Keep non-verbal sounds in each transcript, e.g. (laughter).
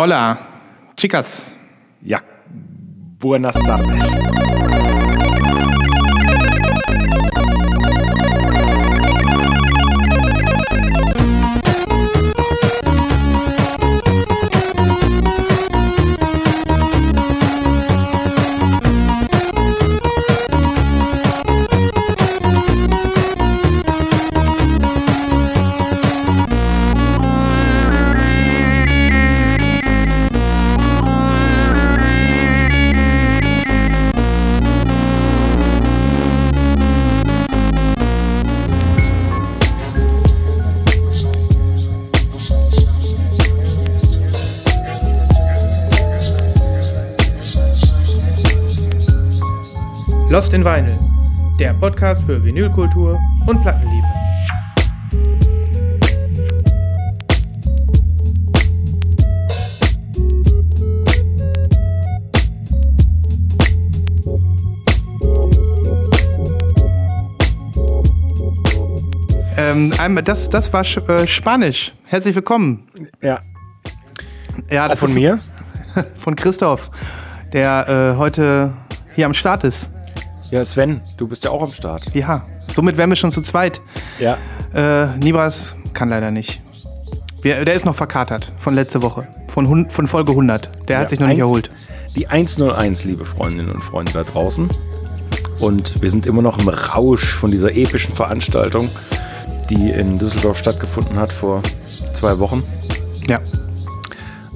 Hola, chicas. Ja, buenas tardes. Lost in Vinyl, der Podcast für Vinylkultur und Plattenliebe. Ähm, das, das war äh, Spanisch. Herzlich willkommen. Ja, Ja, auch das von ist mir. (laughs) von Christoph, der äh, heute hier am Start ist. Ja, Sven, du bist ja auch am Start. Ja, somit wären wir schon zu zweit. Ja. Äh, Nibras kann leider nicht. Wir, der ist noch verkatert von letzte Woche, von, von Folge 100. Der hat sich noch nicht eins- erholt. Die 101, liebe Freundinnen und Freunde da draußen. Und wir sind immer noch im Rausch von dieser epischen Veranstaltung, die in Düsseldorf stattgefunden hat vor zwei Wochen. Ja,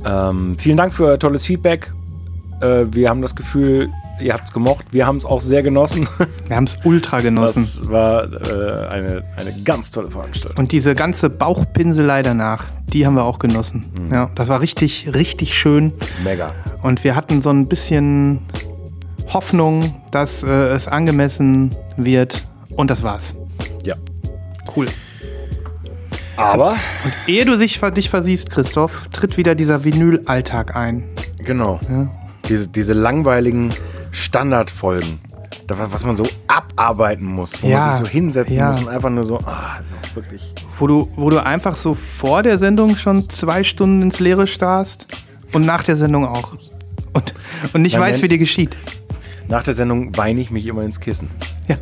Ähm, vielen Dank für euer tolles Feedback. Äh, wir haben das Gefühl, ihr habt es gemocht. Wir haben es auch sehr genossen. (laughs) wir haben es ultra genossen. Das war äh, eine, eine ganz tolle Veranstaltung. Und diese ganze Bauchpinselei danach, die haben wir auch genossen. Mhm. Ja, das war richtig, richtig schön. Mega. Und wir hatten so ein bisschen Hoffnung, dass äh, es angemessen wird. Und das war's. Ja. Cool. Aber, Ehe du sich, dich versiehst, Christoph, tritt wieder dieser Vinyl-Alltag ein. genau, diese, diese langweiligen Standardfolgen, da- was man so abarbeiten muss, wo Ja, man sich so hinsetzen ja. muss und einfach nur so, ah, das ist wirklich. Wo du, wo du einfach so vor der Sendung schon zwei Stunden ins Leere starrst und nach der Sendung auch. Und, und nicht Nein, weiß, nein. wie dir geschieht. Nach der Sendung weine ich mich immer ins Kissen. Ja,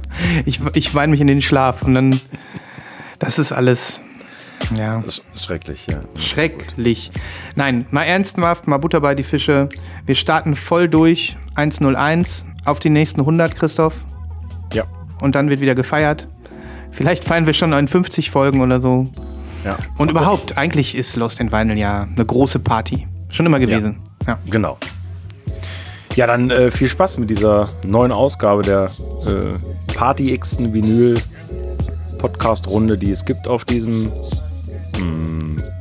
ich, ich weine mich in den Schlaf und dann, das ist alles, ja, Das ist schrecklich, ja. schrecklich. Nein, mal ernsthaft, mal Butter bei die Fische. Wir starten voll durch, 101, auf die nächsten 100, Christoph. Ja. Und dann wird wieder gefeiert. Vielleicht feiern wir schon in 50 Folgen oder so. ja. Und überhaupt, eigentlich ist Lost in Vinyl ja eine große Party. Schon immer gewesen. Ja. Genau. Ja, dann äh, viel Spaß mit dieser neuen Ausgabe der äh, Party-Xten Vinyl-Podcast-Runde, die es gibt auf diesem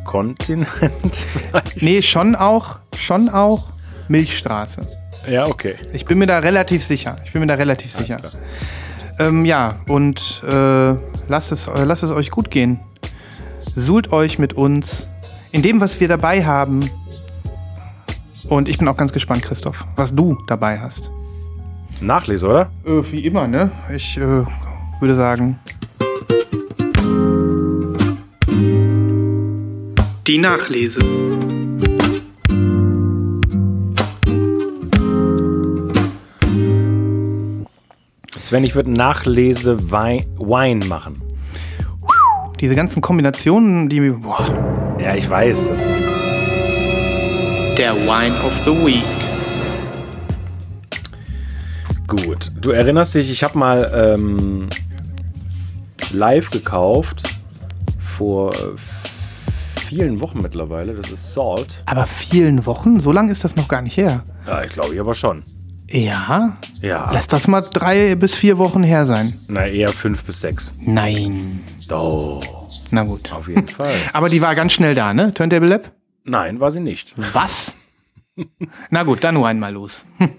Kontinent. (laughs) Nee, schon auch, schon auch Milchstraße. Ja, okay. Ich bin mir da relativ sicher. Ich bin mir da relativ sicher. klar. Ähm, ja, und äh, lasst, es, äh, lasst es euch gut gehen. Suhlt euch mit uns in dem, was wir dabei haben. Und ich bin auch ganz gespannt, Christoph, was du dabei hast. Nachlese, oder? Äh, wie immer, ne? Ich äh, würde sagen. Die Nachlese. Sven, ich würde Nachlese Wein, Wine machen. Diese ganzen Kombinationen, die. Boah. Ja, ich weiß, das ist. Der Wine of the Week. Gut. Du erinnerst dich, ich habe mal ähm, live gekauft vor vielen Wochen mittlerweile. Das ist Salt. Aber vielen Wochen? So lange ist das noch gar nicht her. Ja, ich glaube ich aber schon. Ja? Ja. Lass das mal drei bis vier Wochen her sein. Na, eher fünf bis sechs. Nein. Oh, Na gut. auf jeden Fall. (laughs) Aber die war ganz schnell da, ne? Turntable Lab? Nein, war sie nicht. Was? (laughs) Na gut, dann nur einmal los. (laughs)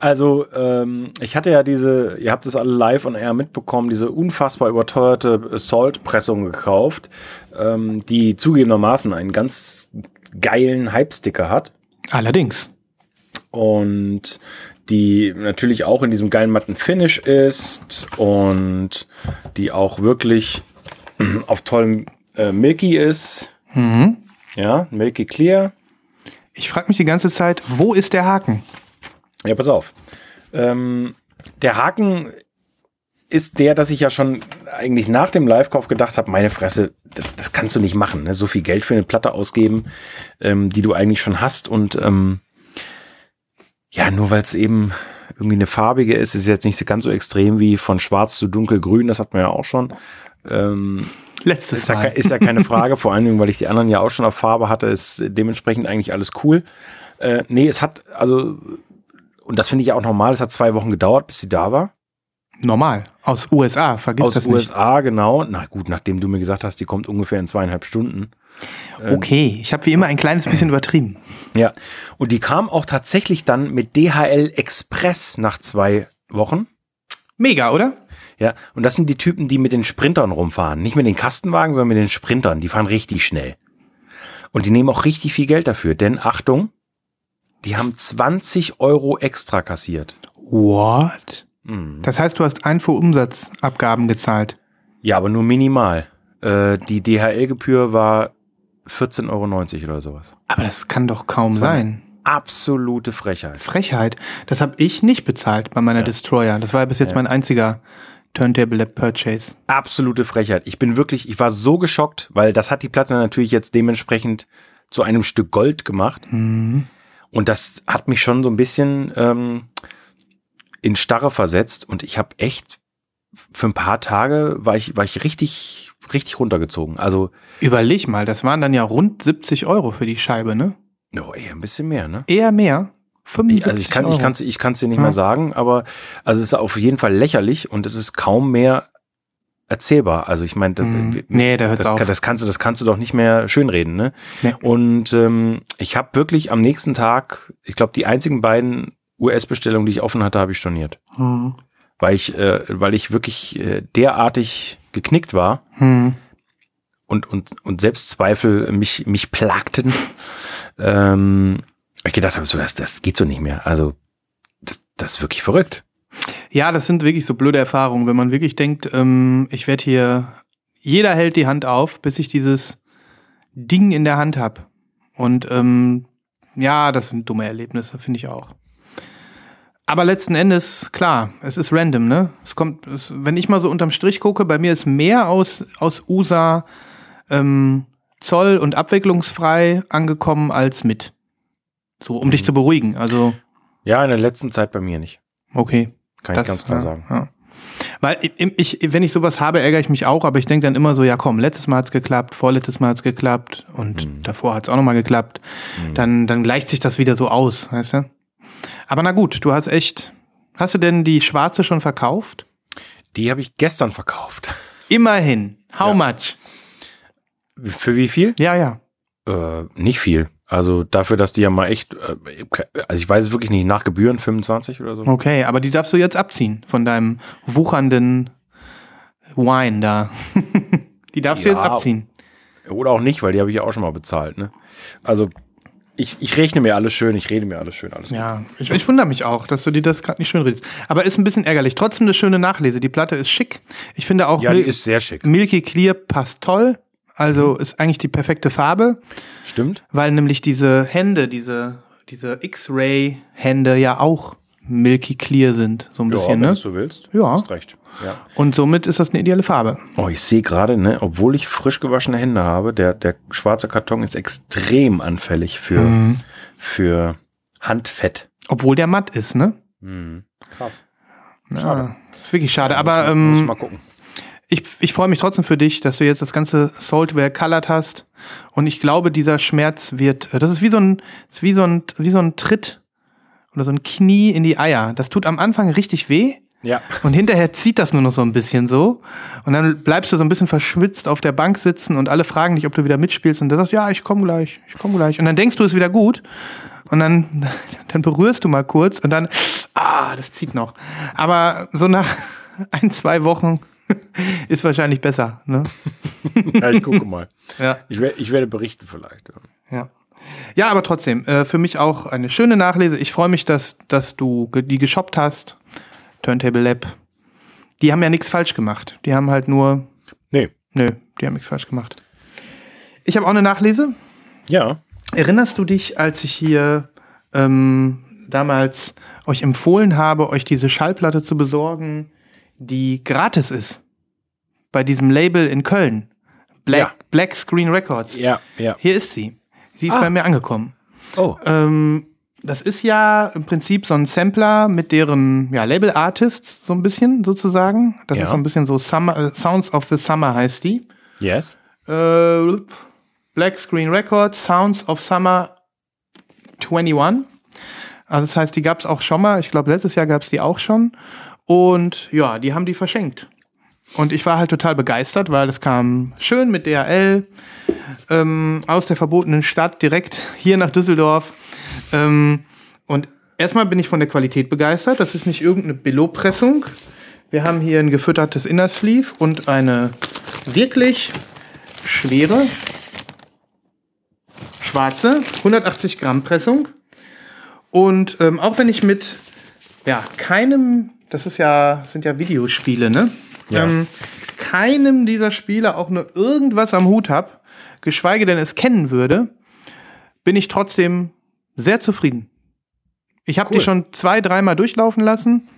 Also, ähm, ich hatte ja diese, ihr habt es alle live on air mitbekommen, diese unfassbar überteuerte Salt-Pressung gekauft, ähm, die zugegebenermaßen einen ganz geilen Hype-Sticker hat. Allerdings. und die natürlich auch in diesem geilen matten Finish ist und die auch wirklich (clears throat) auf tollem äh, Milky ist. Ja, Milky Clear. Ich frage mich die ganze Zeit, wo ist der Haken? Ja, pass auf. Ähm, der Haken ist der, dass ich ja schon eigentlich nach dem Live-Kauf gedacht habe, meine Fresse, das, das, kannst du nicht machen. Ne? So viel Geld für eine Platte ausgeben, ähm, die du eigentlich schon hast. Und ähm, ja, nur weil es eben irgendwie eine farbige ist, ist jetzt nicht so ganz so extrem wie von schwarz zu dunkelgrün, das hat man ja auch schon. Ähm, Letztes ist ja, Mal. ist ja keine (laughs) Frage, vor allen Dingen, weil ich die anderen ja auch schon auf Farbe hatte, ist dementsprechend eigentlich alles cool. Äh, nee, es hat, also, und das finde ich ja auch normal, es hat zwei Wochen gedauert, bis sie da war. Normal. Aus USA, vergiss Aus das USA, genau. Na gut, nachdem du mir gesagt hast, die kommt ungefähr in zweieinhalb Stunden. nicht. Okay, ich habe wie immer ein kleines bisschen (clears throat) übertrieben. Ja. Und die kam auch tatsächlich dann mit DHL Express nach zwei Wochen. Mega, oder? Ja, und das sind die Typen, die mit den Sprintern rumfahren. Nicht mit den Kastenwagen, sondern mit den Sprintern. Die fahren richtig schnell. Und die nehmen auch richtig viel Geld dafür. Denn Achtung, die haben 20 Euro extra kassiert. What? Mhm. Das heißt, du hast Einfuhrumsatzabgaben gezahlt. Ja, aber nur minimal. Äh, die DHL-Gebühr war 14,90 Euro oder sowas. Aber das kann doch kaum sein. Absolute Frechheit. Frechheit. Das habe ich nicht bezahlt bei meiner Ja. Destroyer. Das war ja bis jetzt Ja. mein einziger Turntable Lab Purchase. Absolute Frechheit. Ich bin wirklich, ich war so geschockt, weil das hat die Platte natürlich jetzt dementsprechend zu einem Stück Gold gemacht. Mhm. Und das hat mich schon so ein bisschen ähm, in Starre versetzt. Und ich habe echt für ein paar Tage war ich, war ich richtig, richtig runtergezogen. Also, Überleg mal, das waren dann ja rund 70 Euro für die Scheibe, ne? oh, eher ein bisschen mehr, ne? Eher mehr. 75 Also ich kann Euro. ich kann's ich kann's dir nicht Ja. mehr sagen, aber also es ist auf jeden Fall lächerlich und es ist kaum mehr erzählbar. Also ich meine, Mhm. Nee, da hört's das, auf. das kannst du das kannst du doch nicht mehr schönreden, ne? Nee. Und ähm, ich habe wirklich am nächsten Tag, ich glaube, die einzigen beiden US-Bestellungen, die ich offen hatte, habe ich storniert, Hm. weil ich äh, weil ich wirklich äh, derartig geknickt war Hm. und und und Selbstzweifel mich mich plagten. (laughs) ähm, ich gedacht habe, so das das geht so nicht mehr. Also das, das ist wirklich verrückt. Ja, das sind wirklich so blöde Erfahrungen, wenn man wirklich denkt, ähm, ich werde hier, jeder hält die Hand auf, bis ich dieses Ding in der Hand habe. Und ähm, ja, das sind dumme Erlebnisse, finde ich auch. Aber letzten Endes, klar, es ist random, ne? Es kommt, es, wenn ich mal so unterm Strich gucke, bei mir ist mehr aus, aus USA ähm, zoll- und abwicklungsfrei angekommen als mit. So, um dich zu beruhigen. Also, Ja, in der letzten Zeit bei mir nicht. okay. Kann ich ganz klar ja, sagen. Ja. Weil ich, ich, wenn ich sowas habe, ärgere ich mich auch, aber ich denke dann immer so, ja komm, letztes Mal hat's geklappt, vorletztes Mal hat's geklappt und Mhm. davor hat's auch nochmal geklappt. Dann, dann gleicht sich das wieder so aus, weißt du? Aber na gut, du hast echt. Hast du denn die schwarze schon verkauft? Die habe ich gestern verkauft. Immerhin. How Ja. much? Für wie viel? Ja, ja. Äh, nicht viel. Also dafür, dass die ja mal echt, äh, also ich weiß es wirklich nicht, nach Gebühren 25 oder so. Okay, aber die darfst du jetzt abziehen von deinem wuchernden Wine da. (laughs) die darfst du Ja. jetzt abziehen. Oder auch nicht, weil die habe ich ja auch schon mal bezahlt. Ne? Also ich, ich rechne mir alles schön, ich rede mir alles schön, alles Ja, ich, ich wundere mich auch, dass du dir das gerade nicht schön redest. Aber ist ein bisschen ärgerlich. Trotzdem eine schöne Nachlese. Die Platte ist schick. Ich finde auch Ja, die Mil ist sehr schick. Milky Clear passt toll. Also ist eigentlich die perfekte Farbe, Stimmt? weil nämlich diese Hände, diese, diese X-Ray-Hände ja auch Milky Clear sind. So ein bisschen, wenn ne? du willst. Ja. Hast recht. Ja. Und somit ist das eine ideale Farbe. Oh, ich sehe gerade, ne, obwohl ich frisch gewaschene Hände habe, der, der schwarze Karton ist extrem anfällig für, Mhm. für Handfett. Obwohl der matt ist, ne? Mhm. Krass. Ja, Schade. ist wirklich schade. Aber muss, muss ähm, mal gucken. Ich, ich freue mich trotzdem für dich, dass du jetzt das ganze Saltware colored hast. Und ich glaube, dieser Schmerz wird, das ist wie so ein, ist wie so ein, wie so ein Tritt oder so ein Knie in die Eier. Das tut am Anfang richtig weh. Ja. Und hinterher zieht das nur noch so ein bisschen so. Und dann bleibst du so ein bisschen verschwitzt auf der Bank sitzen und alle fragen dich, ob du wieder mitspielst. Und du sagst, ja, ich komme gleich, ich komme gleich. Und dann denkst du, es ist wieder gut. Und dann, (laughs) dann berührst du mal kurz und dann, ah, das zieht noch. Aber so nach (laughs) ein, zwei Wochen (laughs) ist wahrscheinlich besser. Ne? (laughs) ja, ich gucke mal. Ja. Ich, wer- ich werde berichten vielleicht. Ja. Ja, aber trotzdem, äh, für mich auch eine schöne Nachlese. Ich freue mich, dass, dass du ge- die geshoppt hast. Turntable Lab. Die haben ja nichts falsch gemacht. Die haben halt nur Nee. Nö, die haben nichts falsch gemacht. Ich habe auch eine Nachlese. Ja. Erinnerst du dich, als ich hier ähm, damals euch empfohlen habe, euch diese Schallplatte zu besorgen, die gratis ist? Bei diesem Label in Köln. Black, Ja. Black Screen Records. Ja, ja. Hier ist sie. Sie ist Ah. bei mir angekommen. Oh. Ähm, das ist ja im Prinzip so ein Sampler mit deren ja, Label-Artists, so ein bisschen sozusagen. Das Ja. ist so ein bisschen so Summer, äh, Sounds of the Summer heißt die. Yes. Äh, Black Screen Records, Sounds of Summer 21. Also das heißt, die gab es auch schon mal. Ich glaube, letztes Jahr gab es die auch schon. Und ja, die haben die verschenkt. Und ich war halt total begeistert, weil es kam schön mit DHL ähm, aus der verbotenen Stadt direkt hier nach Düsseldorf. Ähm, und erstmal bin ich von der Qualität begeistert. Das ist nicht irgendeine Billo-Pressung. Wir haben hier ein gefüttertes Inner Sleeve und eine wirklich schwere schwarze 180 Gramm Pressung. Und ähm, auch wenn ich mit ja keinem, das ist ja sind ja Videospiele, ne? Ja. Ähm, keinem dieser Spiele auch nur irgendwas am Hut hab, geschweige denn es kennen würde, bin ich trotzdem sehr zufrieden. Ich habe Cool. die schon zwei, dreimal durchlaufen lassen.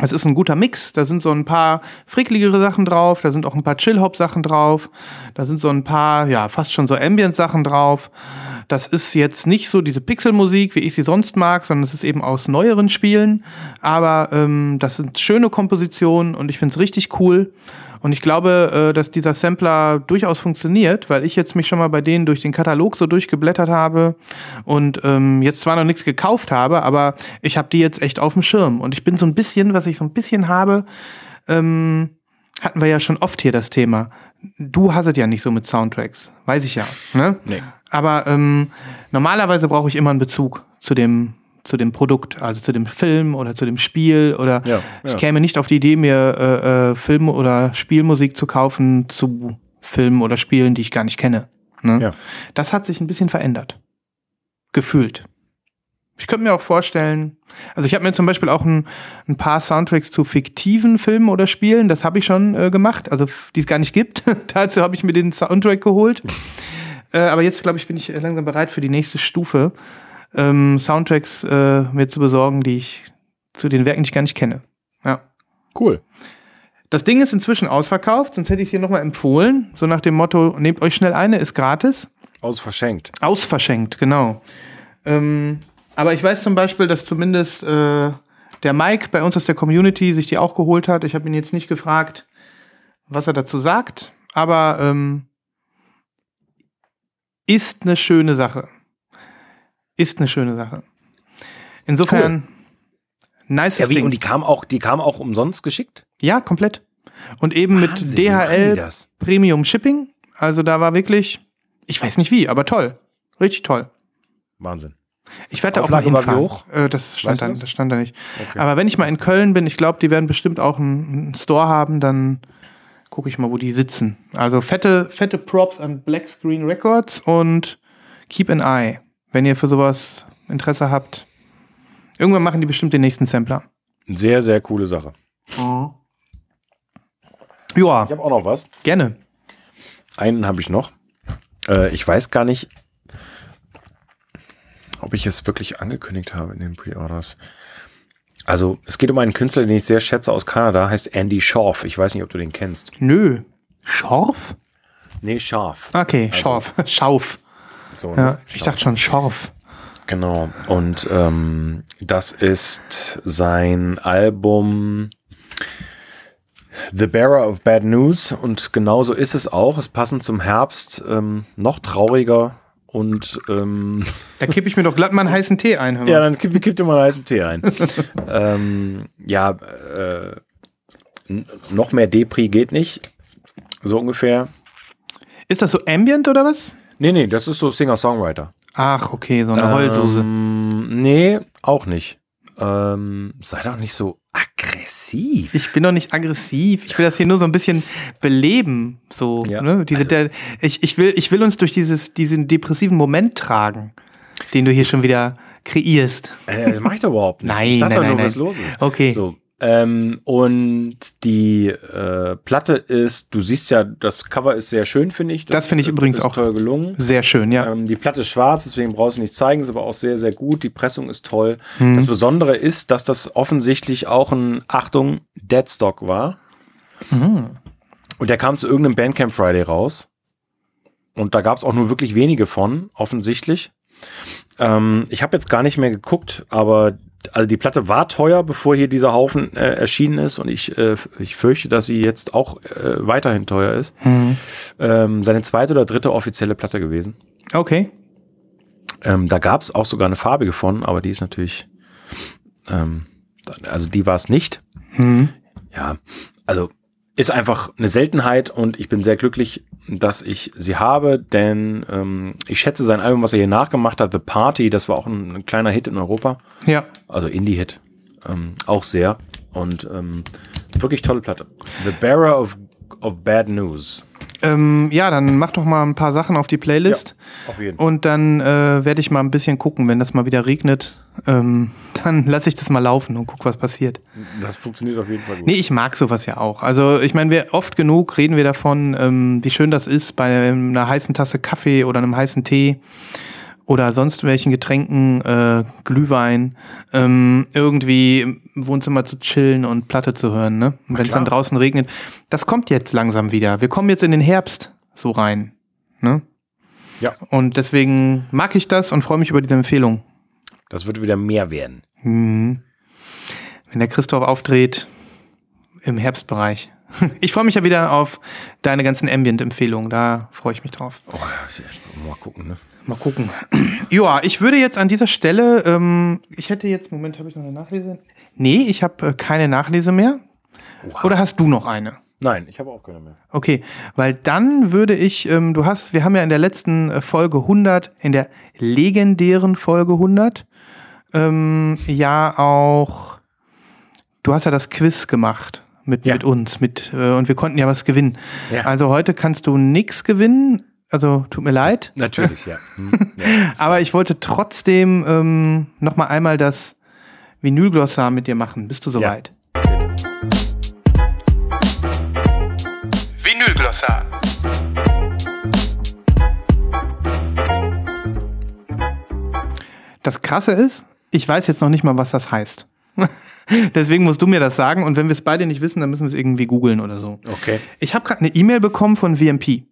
Es ist ein guter Mix. Da sind so ein paar frickligere Sachen drauf, da sind auch ein paar Chill-Hop-Sachen drauf, da sind so ein paar, ja, fast schon so Ambient-Sachen drauf. Das ist jetzt nicht so diese Pixelmusik, wie ich sie sonst mag, sondern es ist eben aus neueren Spielen. Aber ähm, das sind schöne Kompositionen und ich finde es richtig cool. Und ich glaube, äh, dass dieser Sampler durchaus funktioniert, weil ich jetzt mich schon mal bei denen durch den Katalog so durchgeblättert habe und ähm, jetzt zwar noch nichts gekauft habe, aber ich habe die jetzt echt auf dem Schirm. Und ich bin so ein bisschen, was ich so ein bisschen habe, ähm, hatten wir ja schon oft hier das Thema. Du hast es ja nicht so mit Soundtracks, weiß ich ja. Ne? Nee. Aber ähm, normalerweise brauche ich immer einen Bezug zu dem, zu dem Produkt, also zu dem Film oder zu dem Spiel oder Ja, ich ja. käme nicht auf die Idee, mir äh, äh, Film- oder Spielmusik zu kaufen zu Filmen oder Spielen, die ich gar nicht kenne. Ne? Ja. Das hat sich ein bisschen verändert. Gefühlt. Ich könnte mir auch vorstellen, also ich habe mir zum Beispiel auch ein, ein paar Soundtracks zu fiktiven Filmen oder Spielen, das habe ich schon äh, gemacht, also die es gar nicht gibt. (laughs) Dazu habe ich mir den Soundtrack geholt. (laughs) äh, aber jetzt, glaube ich, bin ich langsam bereit für die nächste Stufe, ähm, Soundtracks äh, mir zu besorgen, die ich zu den Werken, die ich gar nicht kenne. Ja. Cool. Das Ding ist inzwischen ausverkauft, sonst hätte ich es hier nochmal empfohlen. So nach dem Motto, nehmt euch schnell eine, ist gratis. Aus verschenkt. Ausverschenkt, genau. Ähm, aber ich weiß zum Beispiel, dass zumindest äh, der Mike bei uns aus der Community sich die auch geholt hat. Ich habe ihn jetzt nicht gefragt, was er dazu sagt, aber ähm, ist eine schöne Sache. Ist eine schöne Sache. Insofern, nice Ja, wie, Ding. und die kam auch, die kam auch umsonst geschickt? Ja, komplett. Und eben Wahnsinn, mit DHL? Premium Shipping. Also da war wirklich, ich weiß nicht wie, aber toll. Richtig toll. Wahnsinn. Ich werde da auch mal hinfahren. hoch? Äh, das, stand Weißt du da, das? stand da nicht. Okay. Aber wenn ich mal in Köln bin, ich glaube, die werden bestimmt auch einen, einen Store haben, dann gucke ich mal, wo die sitzen. Also fette, fette Props an Black Screen Records und Keep an Eye, wenn ihr für sowas Interesse habt. Irgendwann machen die bestimmt den nächsten Sampler. Sehr, sehr coole Sache. Ja, Ich habe auch noch was. gerne. Einen habe ich noch. Äh, ich weiß gar nicht, ob ich es wirklich angekündigt habe in den Pre-Orders. Also, es geht um einen Künstler, den ich sehr schätze aus Kanada, heißt Andy Schorf. Ich weiß nicht, ob du den kennst. Nö. Schorf? Nee, Scharf. Okay, Also- Schorf. (laughs) Schauf. So, Ja, ne? ich dachte schon Schorf. Genau. Und ähm, das ist sein Album The Bearer of Bad News. Und genauso ist es auch. Es passend zum Herbst ähm, noch trauriger und ähm, (laughs) Da kippe ich mir doch glatt mal einen heißen Tee ein. Ja, dann kipp, kipp dir mal einen heißen Tee ein. (laughs) ähm, ja, äh, noch mehr Depri geht nicht. So ungefähr. Ist das so Ambient oder was? Nee, nee, das ist so Singer-Songwriter. Ach, okay, so eine Heulsuse. Ähm, nee, auch nicht. Ähm, sei doch nicht so aggressiv. Ich bin doch nicht aggressiv. Ich will das hier nur so ein bisschen beleben. So, Ja, ne? Diese, der, ich, ich, will, ich will uns durch dieses, diesen depressiven Moment tragen, den du hier schon wieder kreierst. Äh, das mach ich doch überhaupt nicht. Nein, ich sag nein, doch nein, nur, nein. was los ist. Okay. So, Ähm, und die äh, Platte ist, du siehst ja, das Cover ist sehr schön, finde ich. Das finde ich übrigens ist auch toll gelungen. Sehr schön, ja. Ähm, die Platte ist schwarz, deswegen brauchst du nicht zeigen, ist aber auch sehr, sehr gut. Die Pressung ist toll. Mhm. Das Besondere ist, dass das offensichtlich auch ein, Achtung, Deadstock war. Mhm. Und der kam zu irgendeinem Bandcamp Friday raus. Und da gab es auch nur wirklich wenige von, offensichtlich. Ähm, ich habe jetzt gar nicht mehr geguckt, aber also die Platte war teuer, bevor hier dieser Haufen äh, erschienen ist. Und ich, äh, ich fürchte, dass sie jetzt auch äh, weiterhin teuer ist. Mhm. Ähm, seine zweite oder dritte offizielle Platte gewesen. Okay. Ähm, da gab es auch sogar eine farbige von, aber die ist natürlich, ähm, also die war es nicht. Mhm. Ja, also ist einfach eine Seltenheit und ich bin sehr glücklich, dass ich sie habe, denn ähm, ich schätze sein Album, was er hier nachgemacht hat, The Party, das war auch ein, ein kleiner Hit in Europa, Ja. also Indie-Hit, ähm, auch sehr und ähm, wirklich tolle Platte. The Bearer of, of Bad News. Ähm, ja, dann mach doch mal ein paar Sachen auf die Playlist. Auf jeden Fall. Und dann äh, werde ich mal ein bisschen gucken, wenn das mal wieder regnet. Ähm, dann lasse ich das mal laufen und guck, was passiert. Das funktioniert auf jeden Fall gut. Nee, ich mag sowas ja auch. Also ich meine, wir oft genug reden wir davon, ähm, wie schön das ist bei einer heißen Tasse Kaffee oder einem heißen Tee oder sonst welchen Getränken, äh, Glühwein, ähm, irgendwie im Wohnzimmer zu chillen und Platte zu hören, ne? Wenn es dann draußen regnet. Das kommt jetzt langsam wieder. Wir kommen jetzt in den Herbst so rein. Ne? Ja. Und deswegen mag ich das und freue mich über diese Empfehlung. Das wird wieder mehr werden. Mhm. Wenn der Christoph auftritt im Herbstbereich. (laughs) Ich freue mich ja wieder auf deine ganzen Ambient-Empfehlungen. Da freue ich mich drauf. Oh, mal gucken, ne? Mal gucken. (clears throat) Ja, ich würde jetzt an dieser Stelle, ähm, ich hätte jetzt, Moment, habe ich noch eine Nachlese? Nee, ich habe äh, keine Nachlese mehr. Oha. Oder hast du noch eine? Nein, ich habe auch keine mehr. Okay, weil dann würde ich, ähm, du hast, wir haben ja in der letzten äh, Folge 100, in der legendären Folge 100, ähm, ja auch, du hast ja das Quiz gemacht mit, Ja. mit uns, mit, äh, und wir konnten ja was gewinnen. Ja. Also heute kannst du nichts gewinnen, also tut mir leid, Natürlich, ja. (laughs) Hm, ja. aber ich wollte trotzdem ähm, noch mal einmal das Vinylglossar mit dir machen. Bist du soweit? Vinylglossar. Das Krasse ist, ich weiß jetzt noch nicht mal, was das heißt. (laughs) Deswegen musst du mir das sagen und wenn wir es beide nicht wissen, dann müssen wir es irgendwie googeln oder so. Okay. Ich habe gerade eine E-Mail bekommen von VMP,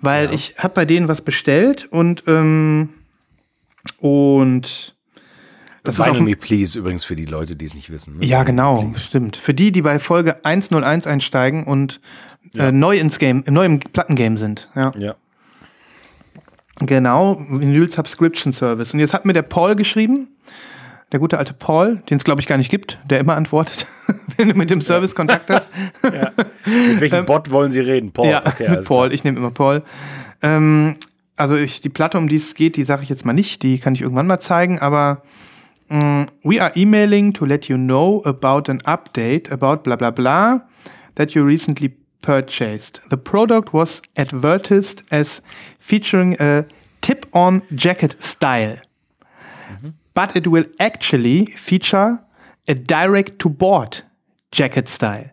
weil ich habe bei denen was bestellt und ähm, und das ist Vinyl dem, Me Please übrigens für die Leute, die es nicht wissen. Ne? ja genau, stimmt. Für die, die bei Folge 101 einsteigen und äh, neu ins Game, neu im Plattengame sind. Ja. Ja. Genau, Vinyl Subscription Service. Und jetzt hat mir der Paul geschrieben, der gute alte Paul, den es glaube ich gar nicht gibt, der immer antwortet, (laughs) wenn du mit dem Service Kontakt hast. (laughs) Mit welchem Bot wollen Sie reden? Paul. Ähm, Ja, okay, alles (laughs) Paul, ich nehme immer Paul. Ähm, also ich, die Platte, um die es geht, die sage ich jetzt mal nicht, die kann ich irgendwann mal zeigen, aber mm, we are emailing to let you know about an update about bla bla bla that you recently purchased. The product was advertised as featuring a tip-on jacket style. But it will actually feature a direct-to-board jacket style.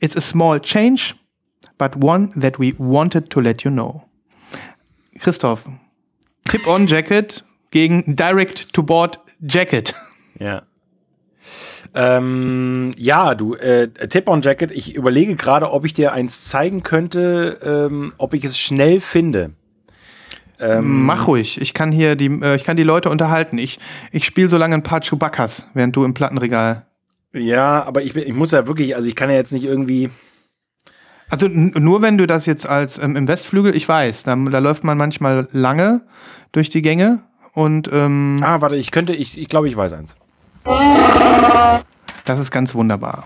It's a small change, but one that we wanted to let you know. Christoph, Tip-on Jacket gegen Direct-to-Board Jacket. Ja. Ähm, ja, du, äh, Tip-on-Jacket, ich überlege gerade, ob ich dir eins zeigen könnte, ähm, ob ich es schnell finde. Ähm, Mach ruhig. Ich kann hier die, äh, ich kann die Leute unterhalten. Ich, ich spiele so lange ein paar Chewbaccas, während du im Plattenregal. Ja, aber ich, ich muss ja wirklich, also ich kann ja jetzt nicht irgendwie. Also nur wenn du das jetzt als ähm, im Westflügel, ich weiß, da, da läuft man manchmal lange durch die Gänge und ähm, Ah, warte, ich könnte, ich, ich glaube, ich weiß eins. Das ist ganz wunderbar.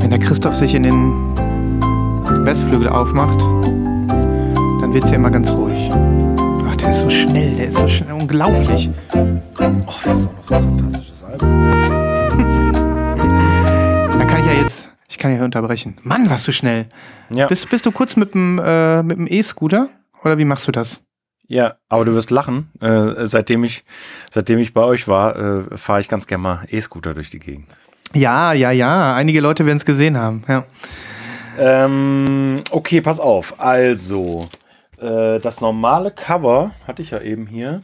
Wenn der Christoph sich in den Westflügel aufmacht, dann wird es ja immer ganz ruhig. Ach, der ist so schnell, der ist so schnell, unglaublich. Oh, das ist auch noch so ein fantastisches Album. (laughs) Da kann ich ja jetzt, ich kann ja hier unterbrechen. Mann, warst du schnell. Ja. Bist, bist du kurz mit dem äh, mit dem E-Scooter? Oder wie machst du das? Ja, aber du wirst lachen. Äh, seitdem, ich, seitdem ich bei euch war, äh, fahre ich ganz gerne mal E-Scooter durch die Gegend. Ja, ja, ja. Einige Leute werden es gesehen haben. Ja. Ähm, okay, pass auf. Also, äh, das normale Cover hatte ich ja eben hier.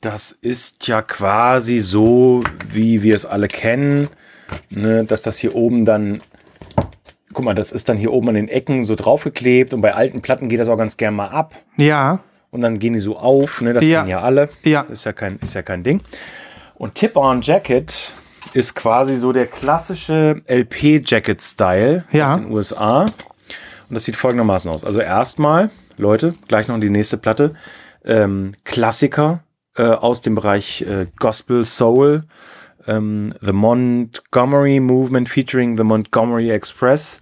Das ist ja quasi so, wie wir es alle kennen, ne, dass das hier oben dann, guck mal, das ist dann hier oben an den Ecken so draufgeklebt und bei alten Platten geht das auch ganz gern mal ab Ja, und dann gehen die so auf, ne, das Ja. kennen ja alle. Ja. Das ist ja kein, ist ja kein Ding. Und Tip-On Jacket ist quasi so der klassische LP-Jacket-Style Ja. aus den USA. Und das sieht folgendermaßen aus. Also erstmal, Leute, gleich noch die nächste Platte. Ähm, Klassiker äh, aus dem Bereich äh, Gospel Soul. Ähm, The Montgomery Movement featuring The Montgomery Express.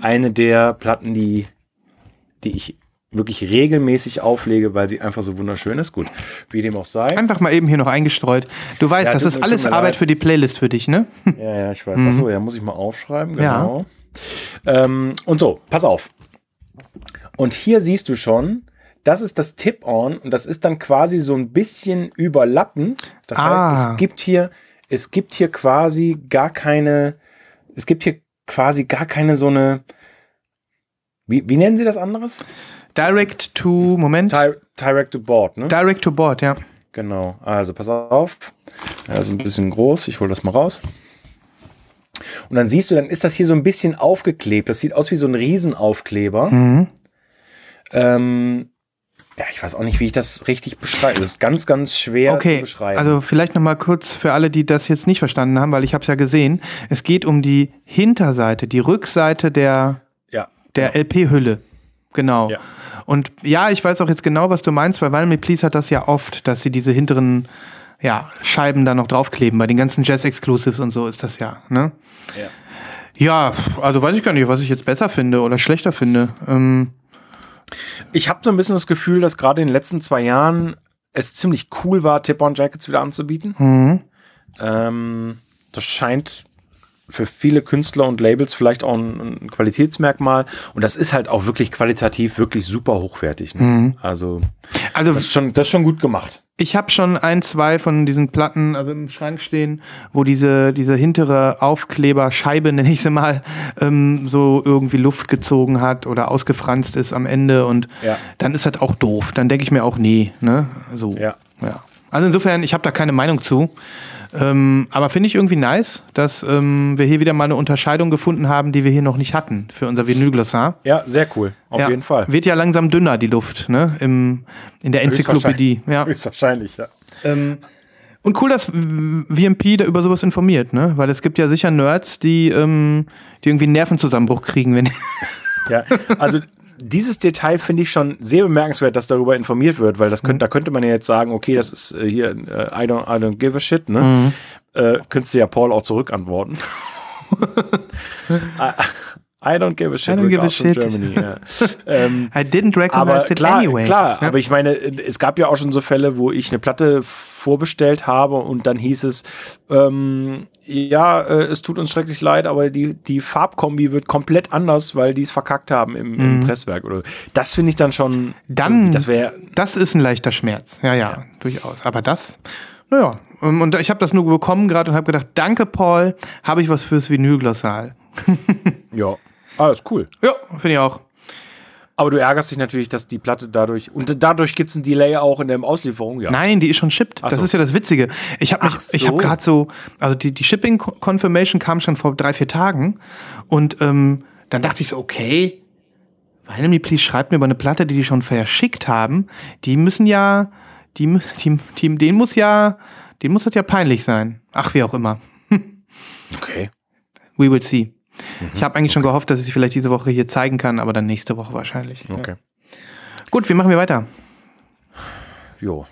Eine der Platten, die, die ich wirklich regelmäßig auflege, weil sie einfach so wunderschön ist. Gut, wie dem auch sei. einfach mal eben hier noch eingestreut. Du weißt, Ja, das ist alles Arbeit leid. für die Playlist für dich, ne? (laughs) Ja, ja, ich weiß. Achso, ja, muss ich mal aufschreiben. Ja. Genau. Ähm, und so, pass auf. Und hier siehst du schon, das ist das Tip-On und das ist dann quasi so ein bisschen überlappend. Das Ah. heißt, es gibt hier, es gibt hier quasi gar keine, es gibt hier quasi gar keine so eine, wie, wie nennen sie das anderes? Direct to, Moment. Di Direct to Board, ne? Direct to Board, ja. Genau, also pass auf. Ja, das ist ein bisschen groß. Ich hole das mal raus. Und dann siehst du, dann ist das hier so ein bisschen aufgeklebt. Das sieht aus wie so ein Riesenaufkleber. Mhm. Ähm, ja, ich weiß auch nicht, wie ich das richtig beschreibe. Das ist ganz, ganz schwer zu Okay, beschreiben. also vielleicht noch mal kurz für alle, die das jetzt nicht verstanden haben, weil ich habe es ja gesehen. Es geht um die Hinterseite, die Rückseite der, ja, der LP-Hülle. Genau. Ja. Und ja, ich weiß auch jetzt genau, was du meinst, weil Vinyl Me Please hat das ja oft, dass sie diese hinteren ja, Scheiben da noch draufkleben. Bei den ganzen Jazz-Exclusives und so ist das ja. Ne? ja. Ja, also weiß ich gar nicht, was ich jetzt besser finde oder schlechter finde. Ähm, Ich habe so ein bisschen das Gefühl, dass gerade in den letzten zwei Jahren es ziemlich cool war, Tip-On-Jackets wieder anzubieten. Mhm. Ähm, das scheint für viele Künstler und Labels vielleicht auch ein, ein Qualitätsmerkmal. Und das ist halt auch wirklich qualitativ wirklich super hochwertig. Ne? Also also das ist, schon, das ist schon gut gemacht. Ich habe schon ein, zwei von diesen Platten, also im Schrank stehen, wo diese, diese hintere Aufkleberscheibe, (laughs) nenne ich sie mal, ähm, so irgendwie Luft gezogen hat oder ausgefranst ist am Ende und Ja. dann ist das auch doof. Dann denke ich mir auch, nee, ne? So. Ja. ja. Also insofern, ich habe da keine Meinung zu. Ähm, aber finde ich irgendwie nice, dass ähm, wir hier wieder mal eine Unterscheidung gefunden haben, die wir hier noch nicht hatten für unser Vinylglossar. Ja, sehr cool. Auf ja. jeden Fall. Wird ja langsam dünner, die Luft, ne? Im, in der Enzyklopädie. Ja. Höchstwahrscheinlich, ja. Und cool, dass VMP da über sowas informiert, ne? Weil es gibt ja sicher Nerds, die, ähm, die irgendwie einen Nervenzusammenbruch kriegen, wenn Ja, also dieses Detail finde ich schon sehr bemerkenswert, dass darüber informiert wird, weil das könnte, da könnte man ja jetzt sagen, okay, das ist äh, hier äh, I, don't, I don't give a shit, ne? Äh, könntest du ja Paul auch zurückantworten. (laughs) I, I don't give a shit. I don't give a shit. Germany. Ja. (laughs) ähm, I didn't recognize aber it klar, anyway. klar ja. aber ich meine, es gab ja auch schon so Fälle, wo ich eine Platte vorbestellt habe und dann hieß es, ähm, ja, äh, es tut uns schrecklich leid, aber die, die Farbkombi wird komplett anders, weil die es verkackt haben im, im Presswerk. Oder das finde ich dann schon. Mhm. Dann, das wäre das ist ein leichter Schmerz. Ja, ja, durchaus. Aber das, naja. ähm, Und ich habe das nur bekommen gerade und habe gedacht, danke Paul, habe ich was fürs Vinylglossal. (laughs) ja, alles cool. Ja, finde ich auch. Aber du ärgerst dich natürlich, dass die Platte dadurch und dadurch gibt es ein Delay auch in der Auslieferung. Ja. Nein, die ist schon shipped. Das so. ist ja das Witzige. Ich habe Ach ich habe so. gerade so, also die, die Shipping Confirmation kam schon vor drei, vier Tagen und ähm, dann dachte ich so, okay, Me Please schreibt mir über eine Platte, die die schon verschickt haben. Die müssen ja, die, die, die, denen muss ja, denen muss das ja peinlich sein. Ach, wie auch immer. (laughs) Okay. We will see. Ich habe eigentlich schon gehofft, dass ich sie vielleicht diese Woche hier zeigen kann, aber dann nächste Woche wahrscheinlich. Okay. Ja. Gut, wie machen wir weiter? Jo.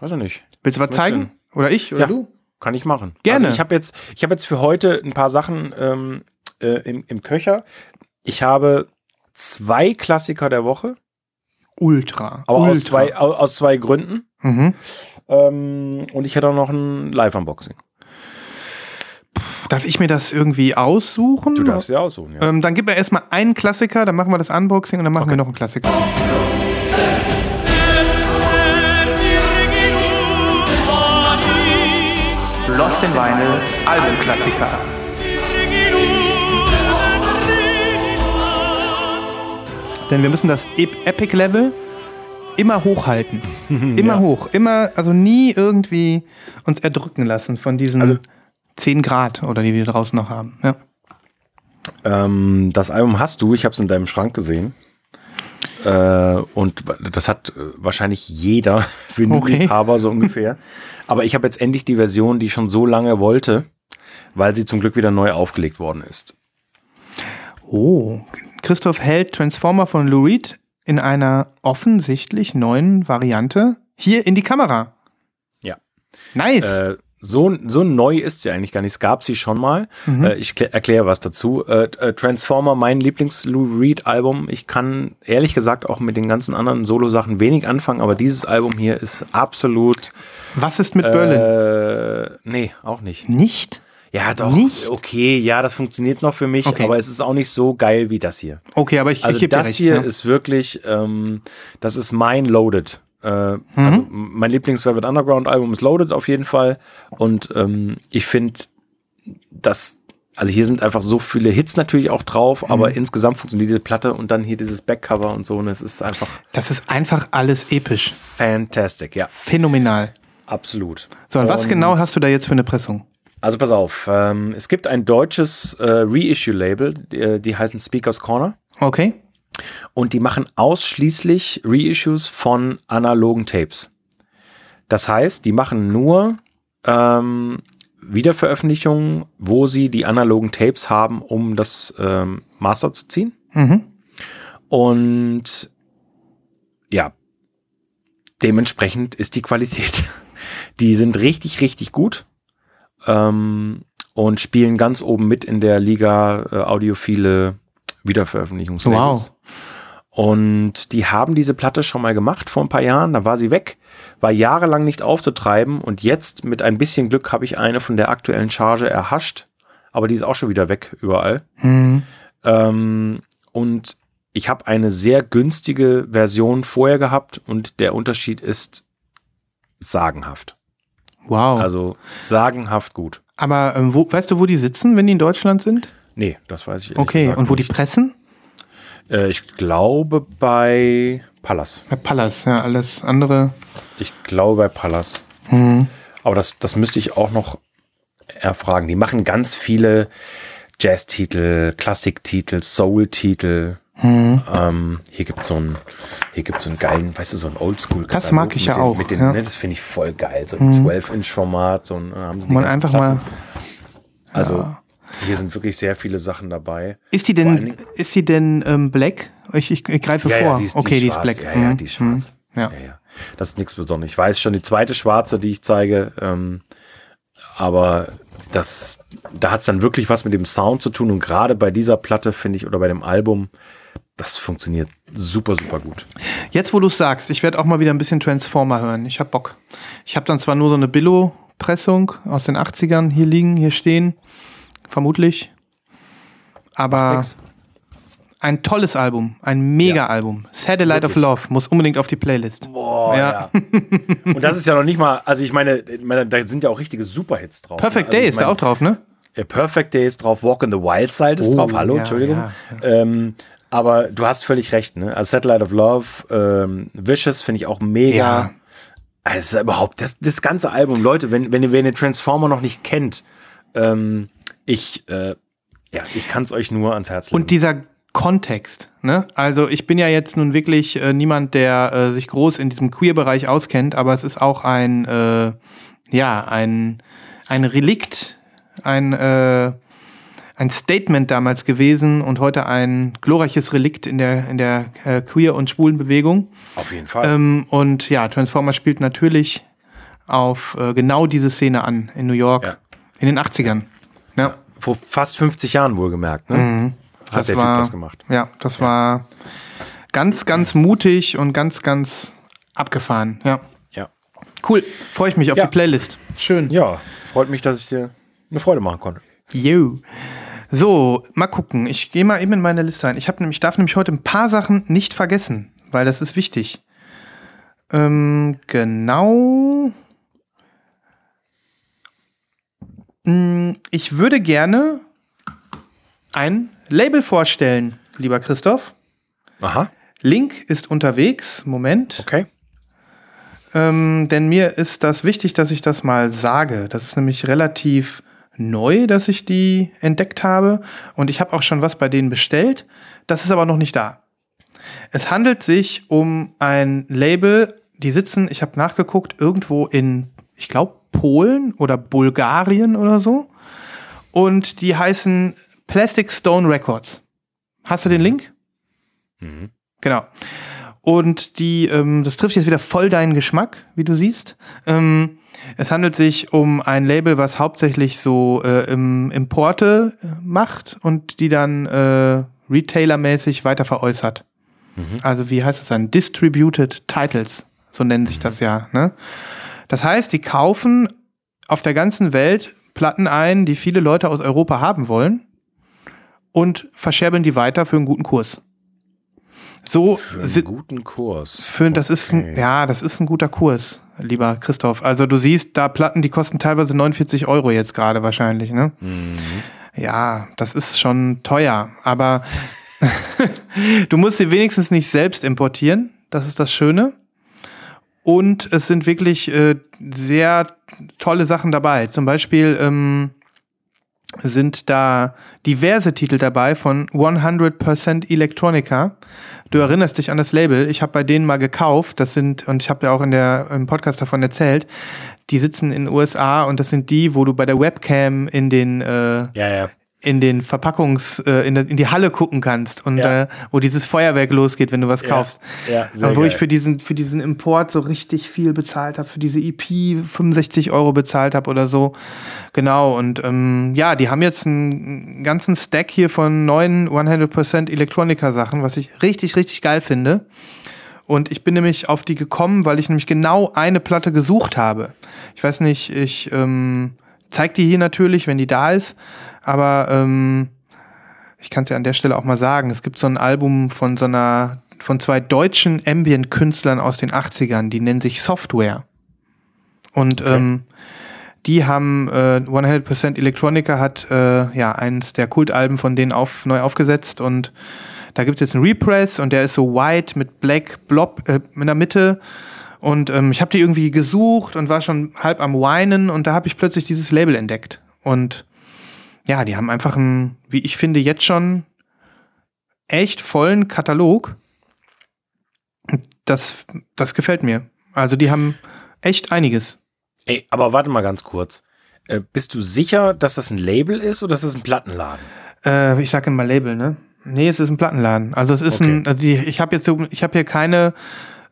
Weiß ich nicht. Willst du was zeigen? Oder ich? Oder Ja. du? Kann ich machen. Gerne. Also ich habe jetzt, ich habe jetzt für heute ein paar Sachen ähm, äh, im, im Köcher. Ich habe zwei Klassiker der Woche, Ultra. aber Ultra. aus zwei, au- aus zwei Gründen. Mhm. Ähm, und ich hätte auch noch ein Live-Unboxing. Darf ich mir das irgendwie aussuchen? Du darfst sie aussuchen, ja. Ähm, dann gib mir erstmal einen Klassiker, dann machen wir das Unboxing und dann machen okay. wir noch einen Klassiker. Lost in Vinyl, Albumklassiker. Denn wir müssen das Epic-Level immer hochhalten. (laughs) immer ja. hoch. Immer, also nie irgendwie uns erdrücken lassen von diesen. Also 10 Grad oder die wir draußen noch haben. Ja. Ähm, das Album hast du, ich habe es in deinem Schrank gesehen. Äh, und das hat äh, wahrscheinlich jeder (laughs) Vinylliebhaber so ungefähr. Aber ich habe jetzt endlich die Version, die ich schon so lange wollte, weil sie zum Glück wieder neu aufgelegt worden ist. Oh, Christoph hält Transformer von Lou Reed in einer offensichtlich neuen Variante hier in die Kamera. Ja. Nice. Äh, so, so neu ist sie eigentlich gar nicht. Es gab sie schon mal. Äh, ich klä- erkläre was dazu. Äh, äh, Transformer, mein Lieblings-Lou Reed-Album. Ich kann ehrlich gesagt auch mit den ganzen anderen Solo-Sachen wenig anfangen, aber dieses Album hier ist absolut. Was ist mit Berlin? Äh, nee, auch nicht. Nicht? Ja, doch. Nicht? Okay, ja, das funktioniert noch für mich, Okay. aber es ist auch nicht so geil wie das hier. Okay, aber ich, Also ich gebe das recht. hier ja. ist wirklich, ähm, das ist mein Loaded. Äh, Mhm. Also mein Lieblings Velvet Underground Album ist Loaded auf jeden Fall. Und ähm, ich finde, dass also hier sind einfach so viele Hits natürlich auch drauf, Mhm. aber insgesamt funktioniert diese Platte und dann hier dieses Backcover und so. Und es ist einfach das ist einfach alles episch. fantastic, ja, Phänomenal. absolut. So, und was Und- genau hast du da jetzt für eine Pressung? Also pass auf, ähm, es gibt ein deutsches äh, Reissue-Label, die, die heißen Speakers Corner. Okay. Und die machen ausschließlich Reissues von analogen Tapes. Das heißt, die machen nur ähm, Wiederveröffentlichungen, wo sie die analogen Tapes haben, um das ähm, Master zu ziehen. Mhm. Und ja, dementsprechend ist die Qualität. (laughs) Die sind richtig, richtig gut ähm, und spielen ganz oben mit in der Liga äh, audiophile Wiederveröffentlichungslabels. Wow. Und die haben diese Platte schon mal gemacht vor ein paar Jahren, da war sie weg, war jahrelang nicht aufzutreiben und jetzt mit ein bisschen Glück habe ich eine von der aktuellen Charge erhascht, aber die ist auch schon wieder weg überall. Mhm. Ähm, und ich habe eine sehr günstige Version vorher gehabt und der Unterschied ist sagenhaft. Wow. Also sagenhaft gut. aber ähm, wo, weißt du, wo die sitzen, wenn die in Deutschland sind? Nee, das weiß ich Okay, und wo die pressen? Äh, ich glaube bei Pallas. Bei Pallas, ja, alles andere. Ich glaube bei Pallas. Mhm. Aber das, das müsste ich auch noch erfragen. Die machen ganz viele Jazz-Titel, Klassik-Titel, Soul-Titel. Mhm. Ähm, hier gibt's so einen, hier gibt's so einen geilen, weißt du, so einen Oldschool. Das mag ich ja auch, Mit den, ja. Ne, das finde ich voll geil. So ein 12-Inch-Format. So ein, haben sie Man einfach mal. Also, hier sind wirklich sehr viele Sachen dabei. Ist die denn, ist die denn ähm, black? Ich, ich, ich greife vor. die ist, okay, die ist, schwarz. black. Ja, ja, Mhm. die ist schwarz. Mhm. Ja. Ja, ja. Das ist nichts Besonderes. Ich weiß schon die zweite schwarze, die ich zeige, ähm, aber das, da hat es dann wirklich was mit dem Sound zu tun und gerade bei dieser Platte finde ich oder bei dem Album, das funktioniert super, super gut. Jetzt, wo du es sagst, ich werde auch mal wieder ein bisschen Transformer hören. Ich habe Bock. Ich habe dann zwar nur so eine Billo-Pressung aus den 80ern hier liegen, hier stehen. Vermutlich. Aber ein tolles Album. Ein Mega-Album. Satellite of Love muss unbedingt auf die Playlist. Boah, Ja. ja. (laughs) und das ist ja noch nicht mal, also ich meine, meine da sind ja auch richtige Superhits drauf. Perfect also Day ist da meine, auch drauf, ne? Ja, Perfect Day ist drauf, Walk in the Wild Side ist Oh, drauf. Hallo, ja, Entschuldigung. ja, Ähm, aber du hast völlig recht, ne? Also Satellite of Love, ähm, Vicious finde ich auch mega. Ja. Also es ist überhaupt, das, das ganze Album, Leute, wenn, wenn ihr, wenn ihr Transformer noch nicht kennt, ähm, ich, äh, ja, ich kann es euch nur ans Herz legen. Und dieser Kontext, ne? Also ich bin ja jetzt nun wirklich äh, niemand, der äh, sich groß in diesem Queer-Bereich auskennt, aber es ist auch ein, äh, ja, ein, ein Relikt, ein, äh, ein Statement damals gewesen und heute ein glorreiches Relikt in der, in der äh, Queer- und schwulen Bewegung. Auf jeden Fall. Ähm, und ja, Transformer spielt natürlich auf äh, genau diese Szene an in New York Ja. in den 80ern. Ja. Vor fast 50 Jahren wohlgemerkt, ne? Hat der Mhm. war, Typ das gemacht. Ja, das war ganz, ganz mutig und ganz, ganz abgefahren. Ja. Ja. Cool. Freue ich mich auf Ja. die Playlist. Schön. Ja, freut mich, dass ich dir eine Freude machen konnte. Yo. So, mal gucken. Ich gehe mal eben in meine Liste ein. Ich, hab nämlich, darf nämlich heute ein paar Sachen nicht vergessen, weil das ist wichtig. Ähm, genau. mh, ich würde gerne ein Label vorstellen, lieber Christoph. Aha, Link ist unterwegs. Moment. okay. Ähm, denn mir ist das wichtig, dass ich das mal sage. Das ist nämlich relativ neu, dass ich die entdeckt habe. Und ich habe auch schon was bei denen bestellt. Das ist aber noch nicht da. Es handelt sich um ein Label, die sitzen, ich habe nachgeguckt, irgendwo in, ich glaube, Polen oder Bulgarien oder so. Und die heißen Plastic Stone Records. Hast du den Link? Mhm. Genau. Und die, ähm, das trifft jetzt wieder voll deinen Geschmack, wie du siehst. Ähm, es handelt sich um ein Label, was hauptsächlich so äh, im Importe äh, macht und die dann äh, Retailer-mäßig weiter veräußert. Also wie heißt es dann? Distributed Titles, so nennen sich das ja. Ne? Das heißt, die kaufen auf der ganzen Welt Platten ein, die viele Leute aus Europa haben wollen und verscherbeln die weiter für einen guten Kurs. So Für einen guten Kurs. für, das ist ein, Okay. ja, das ist ein guter Kurs, lieber Christoph. Also du siehst da Platten, die kosten teilweise 49 Euro jetzt gerade wahrscheinlich, ne? Mhm. Ja, das ist schon teuer, aber (laughs) du musst sie wenigstens nicht selbst importieren. Das ist das Schöne. Und es sind wirklich äh, sehr tolle Sachen dabei. Zum Beispiel ähm, sind da diverse Titel dabei von 100% Electronica. Du erinnerst dich an das Label. Ich habe bei denen mal gekauft. Das sind, und ich habe ja auch in der, im Podcast davon erzählt, die sitzen in den USA und das sind die, wo du bei der Webcam in den, äh, Ja, ja. In den Verpackungs, äh, in, in die Halle gucken kannst und Ja. äh, wo dieses Feuerwerk losgeht, wenn du was kaufst. Ja, sehr Aber wo ich geil. für diesen, für diesen Import so richtig viel bezahlt habe, für diese EP 65 Euro bezahlt habe oder so. Genau, und ähm, ja, die haben jetzt einen ganzen Stack hier von neuen 100% Electronica-Sachen, was ich richtig, richtig geil finde. Und ich bin nämlich auf die gekommen, weil ich nämlich genau eine Platte gesucht habe. Ich weiß nicht, ich ähm, zeig die hier natürlich, wenn die da ist, aber ähm, ich kann es ja an der Stelle auch mal sagen. Es gibt so ein Album von so einer, von zwei deutschen Ambient-Künstlern aus den 80ern, die nennen sich Software. Und ähm, die haben äh, 100% Electronica hat äh, ja eins der Kultalben von denen auf, neu aufgesetzt. Und da gibt es jetzt einen Repress und der ist so white mit black blob äh, in der Mitte. Und ähm, ich habe die irgendwie gesucht und war schon halb am weinen und da habe ich plötzlich dieses Label entdeckt. Und ja, die haben einfach einen, wie ich finde, jetzt schon echt vollen Katalog. Das, das gefällt mir. Also die haben echt einiges. Ey, aber warte mal ganz kurz. Äh, bist du sicher, dass das ein Label ist oder ist das ein Plattenladen? Äh, ich sage immer Label, ne? Nee, es ist ein Plattenladen. Also es ist ein, Okay. also die, ich habe jetzt so, ich habe hier keine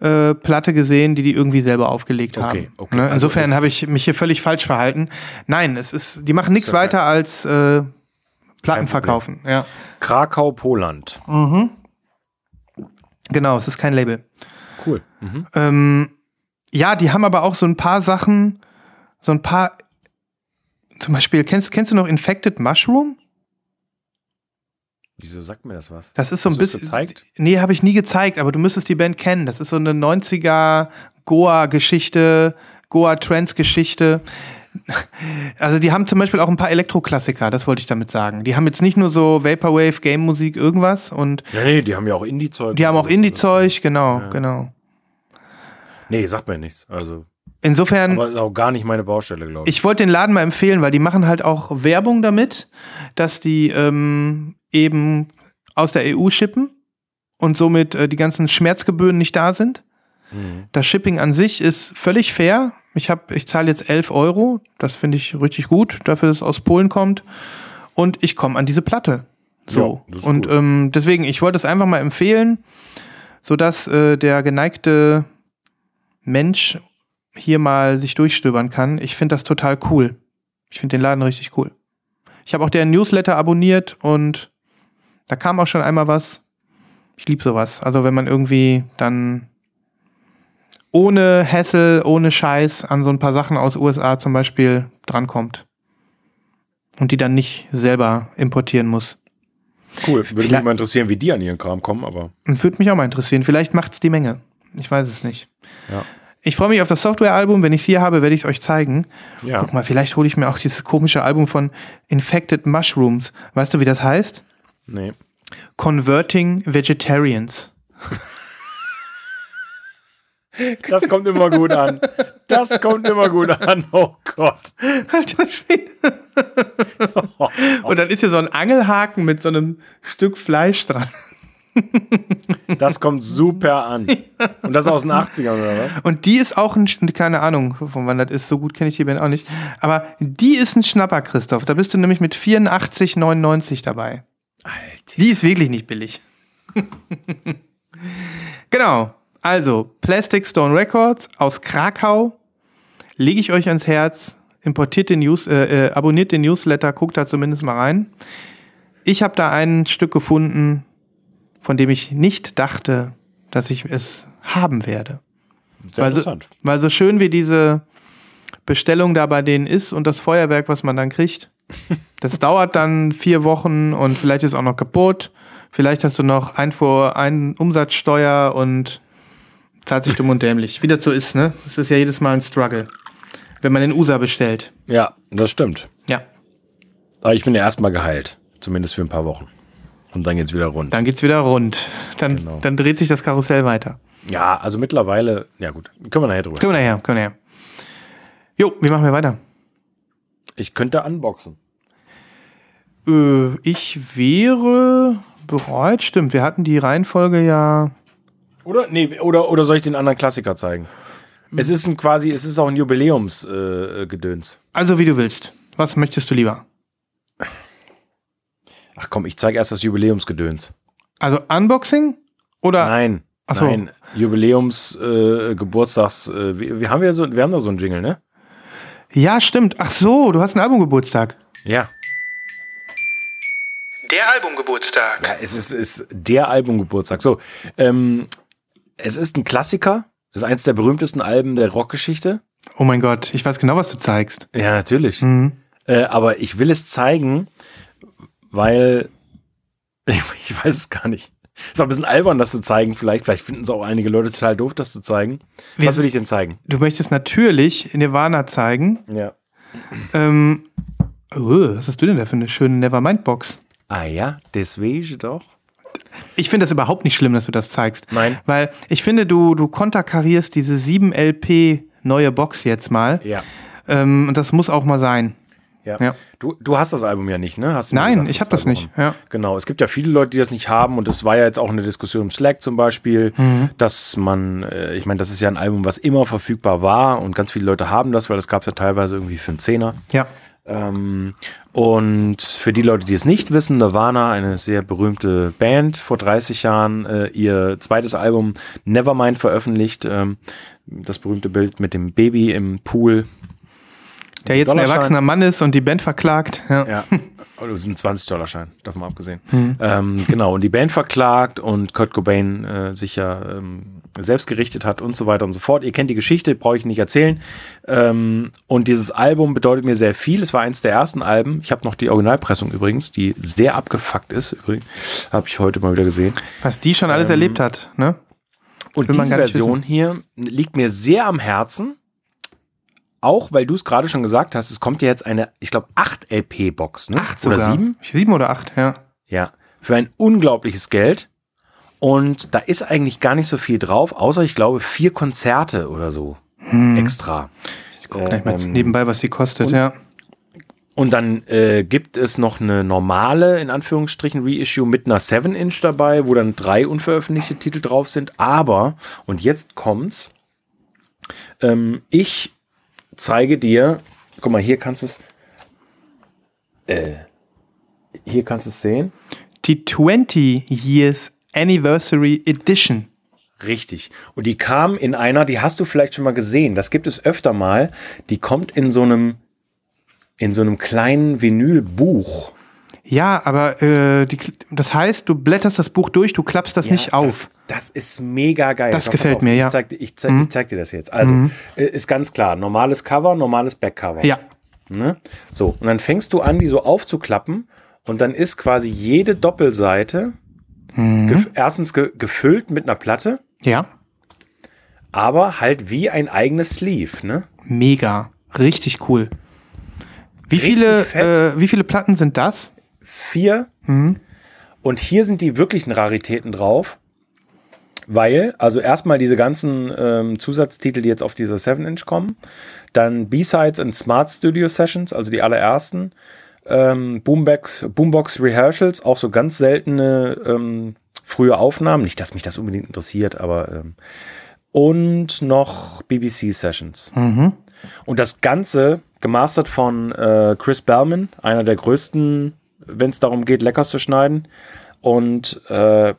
äh, Platte gesehen, die die irgendwie selber aufgelegt Okay, haben. okay. Ne? Also Insofern es- habe ich mich hier völlig falsch verhalten. Nein, es ist, die machen nichts okay. weiter als äh, Platten verkaufen. Ja, Krakau, Poland. genau, es ist kein Label. Cool. Mhm. Ähm, ja, die haben aber auch so ein paar Sachen, so ein paar, zum Beispiel, kennst, kennst du noch Infected Mushroom? Wieso sagt mir das was? Das ist so ein Hast du es bisschen. gezeigt? Nee, habe ich nie gezeigt, aber du müsstest die Band kennen. Das ist so eine 90er Goa-Geschichte, Goa-Trance-Geschichte. Also die haben zum Beispiel auch ein paar Elektroklassiker, das wollte ich damit sagen. Die haben jetzt nicht nur so Vaporwave, Game-Musik, irgendwas und Ja, nee, die haben ja auch Indie-Zeug. die haben auch. Indie-Zeug, genau, Ja. genau. Nee, sagt mir nichts. Also, Insofern, aber auch gar nicht meine Baustelle, glaube ich. ich wollte den Laden mal empfehlen, weil die machen halt auch Werbung damit, dass die ähm, eben aus der EU shippen und somit äh, die ganzen Schmerzgebühren nicht da sind. Mhm. Das Shipping an sich ist völlig fair. Ich, hab- ich zahle jetzt 11 Euro. Das finde ich richtig gut, dafür, dass es aus Polen kommt. Und ich komme an diese Platte. So. Ja, und gut. ähm, deswegen, ich wollte es einfach mal empfehlen, sodass äh, der geneigte Mensch hier mal sich durchstöbern kann. Ich finde das total cool. Ich finde den Laden richtig cool. Ich habe auch deren Newsletter abonniert und da kam auch schon einmal was. Ich liebe sowas. Also wenn man irgendwie dann ohne Hassel, ohne Scheiß an so ein paar Sachen aus USA zum Beispiel drankommt. Und die dann nicht selber importieren muss. Cool. Würde mich Vielleicht- mal interessieren, wie die an ihren Kram kommen, aber Und würde mich auch mal interessieren. Vielleicht macht's die Menge. Ich weiß es nicht. ja. Ich freue mich auf das Software-Album. Wenn ich es hier habe, werde ich es euch zeigen. Ja. Guck mal, vielleicht hole ich mir auch dieses komische Album von Infected Mushrooms. Weißt du, wie das heißt? Nee. Converting Vegetarians. Das kommt immer gut an. Das kommt immer gut an. Oh Gott. Alter Schwede. Und dann ist hier so ein Angelhaken mit so einem Stück Fleisch dran. Das kommt super an. Und das aus den 80ern, oder was? Und die ist auch ein, keine Ahnung, von wann das ist, so gut kenne ich die Band auch nicht. Aber die ist ein Schnapper, Christoph. Da bist du nämlich mit 84,99 dabei. Alter. Die ist wirklich nicht billig. (laughs) genau. Also, Plastic Stone Records aus Krakau. Lege ich euch ans Herz. Importiert den News, äh, äh, abonniert den Newsletter, guckt da zumindest mal rein. Ich habe da ein Stück gefunden, von dem ich nicht dachte, dass ich es haben werde. Sehr Weil so, interessant. weil so schön wie diese Bestellung da bei denen ist und das Feuerwerk, was man dann kriegt, das dauert dann vier Wochen und vielleicht ist auch noch kaputt. Vielleicht hast du noch Einfuhr, ein Umsatzsteuer und zahlt sich dumm und dämlich. Wie das so ist, ne? Es ist ja jedes Mal ein Struggle, wenn man in USA bestellt. Ja, das stimmt. Ja, Aber ich bin ja erstmal geheilt. Zumindest für ein paar Wochen. Und dann geht's wieder rund. dann geht's wieder rund. Dann, Genau. dann dreht sich das Karussell weiter. Ja, also mittlerweile, ja gut, können wir nachher drüber. Können wir nachher, können wir nachher. Jo, wie machen wir weiter? Ich könnte unboxen. Äh, ich wäre bereit. Stimmt, wir hatten die Reihenfolge ja. Oder? Nee, oder, oder soll ich den anderen Klassiker zeigen? Es ist ein quasi, es ist auch ein Jubiläumsgedöns. Äh, Gedöns. Also wie du willst. Was möchtest du lieber? Ach komm, ich zeige erst das Jubiläumsgedöns. Also Unboxing oder? Nein. Ach so. Nein, Jubiläums, äh, Geburtstags, äh, wir, wir haben ja so, wir haben da so einen Jingle, ne? Ja, stimmt. Ach so, du hast einen Albumgeburtstag. Ja. Der Albumgeburtstag. Ja, es ist, ist der Albumgeburtstag. So, ähm, es ist ein Klassiker. Es ist eins der berühmtesten Alben der Rockgeschichte. Oh mein Gott, ich weiß genau, was du zeigst. Ja, natürlich. Mhm. Äh, aber ich will es zeigen, weil ich, (laughs) ich weiß es gar nicht. Ist auch ein bisschen albern, das zu zeigen, vielleicht. Vielleicht finden es auch einige Leute total doof, das zu zeigen. Was will ich denn zeigen? Du möchtest natürlich Nirvana zeigen. Ja. Ähm, oh, was hast du denn da für eine schöne Nevermind-Box? Ah ja, deswegen doch. Ich finde das überhaupt nicht schlimm, dass du das zeigst. Nein. Weil ich finde, du, du konterkarierst diese 7LP neue Box jetzt mal. Ja. Ähm, und das muss auch mal sein. Ja. Ja. Du, du hast das Album ja nicht, ne? Hast du Nein, gesagt, ich habe das nicht. Ja. Genau, es gibt ja viele Leute, die das nicht haben und es war ja jetzt auch eine Diskussion im Slack zum Beispiel, Mhm. dass man, äh, ich meine, das ist ja ein Album, was immer verfügbar war und ganz viele Leute haben das, weil das gab es ja teilweise irgendwie für einen Zehner. ja. Ähm, und für die Leute, die es nicht wissen, Nirvana, eine sehr berühmte Band, vor 30 Jahren äh, ihr zweites Album Nevermind veröffentlicht. Ähm, das berühmte Bild mit dem Baby im Pool. Der jetzt ein erwachsener Mann ist und die Band verklagt. Ja. Ja, oh, das ist ein 20-Dollar-Schein, davon mal abgesehen. Ähm, genau, und die Band verklagt und Kurt Cobain äh, sich ja ähm, selbst gerichtet hat und so weiter und so fort. Ihr kennt die Geschichte, brauche ich nicht erzählen. Ähm, und dieses Album bedeutet mir sehr viel. Es war eins der ersten Alben. Ich habe noch die Originalpressung übrigens, die sehr abgefuckt ist. Übrigens, habe ich heute mal wieder gesehen. Was die schon alles erlebt hat. Ne? Und diese Version hier liegt mir sehr am Herzen. Auch weil du es gerade schon gesagt hast, es kommt ja jetzt eine, ich glaube, 8 LP-Box, ne? Acht sogar. Oder sieben? Sieben oder acht, ja. Ja, für ein unglaubliches Geld. Und da ist eigentlich gar nicht so viel drauf, außer ich glaube vier Konzerte oder so extra. Ich guck gleich mal Ähm, nebenbei, was die kostet, ja. Und dann äh, gibt es noch eine normale, in Anführungsstrichen, Reissue mit einer 7-Inch dabei, wo dann drei unveröffentlichte Titel drauf sind. Aber, und jetzt kommt's, ähm, ich zeige dir, guck mal, hier kannst du es, äh, hier kannst du es sehen. Die 20 Years Anniversary Edition. Richtig. Und die kam in einer, die hast du vielleicht schon mal gesehen. Das gibt es öfter mal. Die kommt in so einem, in so einem kleinen Vinylbuch. Ja, aber äh, die, das heißt, du blätterst das Buch durch, du klappst das nicht auf. Das, ist mega geil. Das Pass gefällt auf, mir, ja. Mhm. Ich zeig, dir- ich, zeig, ich zeig dir das jetzt. Also, äh, ist ganz klar, normales Cover, normales Backcover. Ja. Ne? So, und dann fängst du an, die so aufzuklappen und dann ist quasi jede Doppelseite Mhm. gef erstens ge gefüllt mit einer Platte, Ja. aber halt wie ein eigenes Sleeve, ne? Mega. Richtig cool. Wie Richtig viele, äh, wie viele Platten sind das? Vier. Und hier sind die wirklichen Raritäten drauf. Weil, also erstmal diese ganzen ähm, Zusatztitel, die jetzt auf dieser 7-Inch kommen. Dann B-Sides und Smart Studio Sessions, also die allerersten. Ähm, Boombox, Boombox Rehearsals, auch so ganz seltene ähm, frühe Aufnahmen. Nicht, dass mich das unbedingt interessiert, aber. Ähm, und noch BBC Sessions. Und das Ganze gemastert von äh, Chris Bellman, einer der größten, wenn es darum geht, Leckers zu schneiden. Und äh,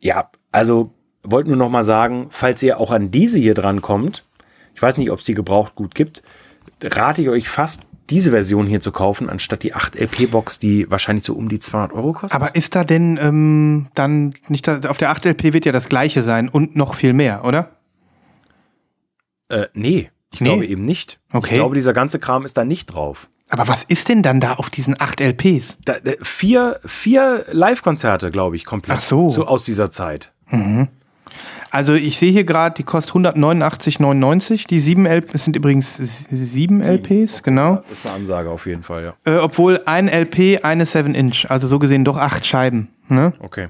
ja, also wollte nur noch mal sagen, falls ihr auch an diese hier dran kommt, ich weiß nicht, ob es die gebraucht gut gibt, rate ich euch fast, diese Version hier zu kaufen, anstatt die 8 LP-Box, die wahrscheinlich so um die 200 Euro kostet. Aber ist da denn ähm, dann nicht, da, auf der 8LP wird ja das gleiche sein und noch viel mehr, oder? äh, nee, ich Nee? glaube eben nicht. Okay. Ich glaube, dieser ganze Kram ist da nicht drauf. Aber was ist denn dann da auf diesen 8 LPs? Da, da, vier vier Live-Konzerte, glaube ich, komplett. Ach so. Aus dieser Zeit. Also ich sehe hier gerade, die kostet 189,99. Die 7 LPs sind übrigens 7 LPs, genau. Das ist eine Ansage auf jeden Fall, ja. Äh, obwohl ein LP eine 7 Inch, also so gesehen doch acht Scheiben. Ne? Okay.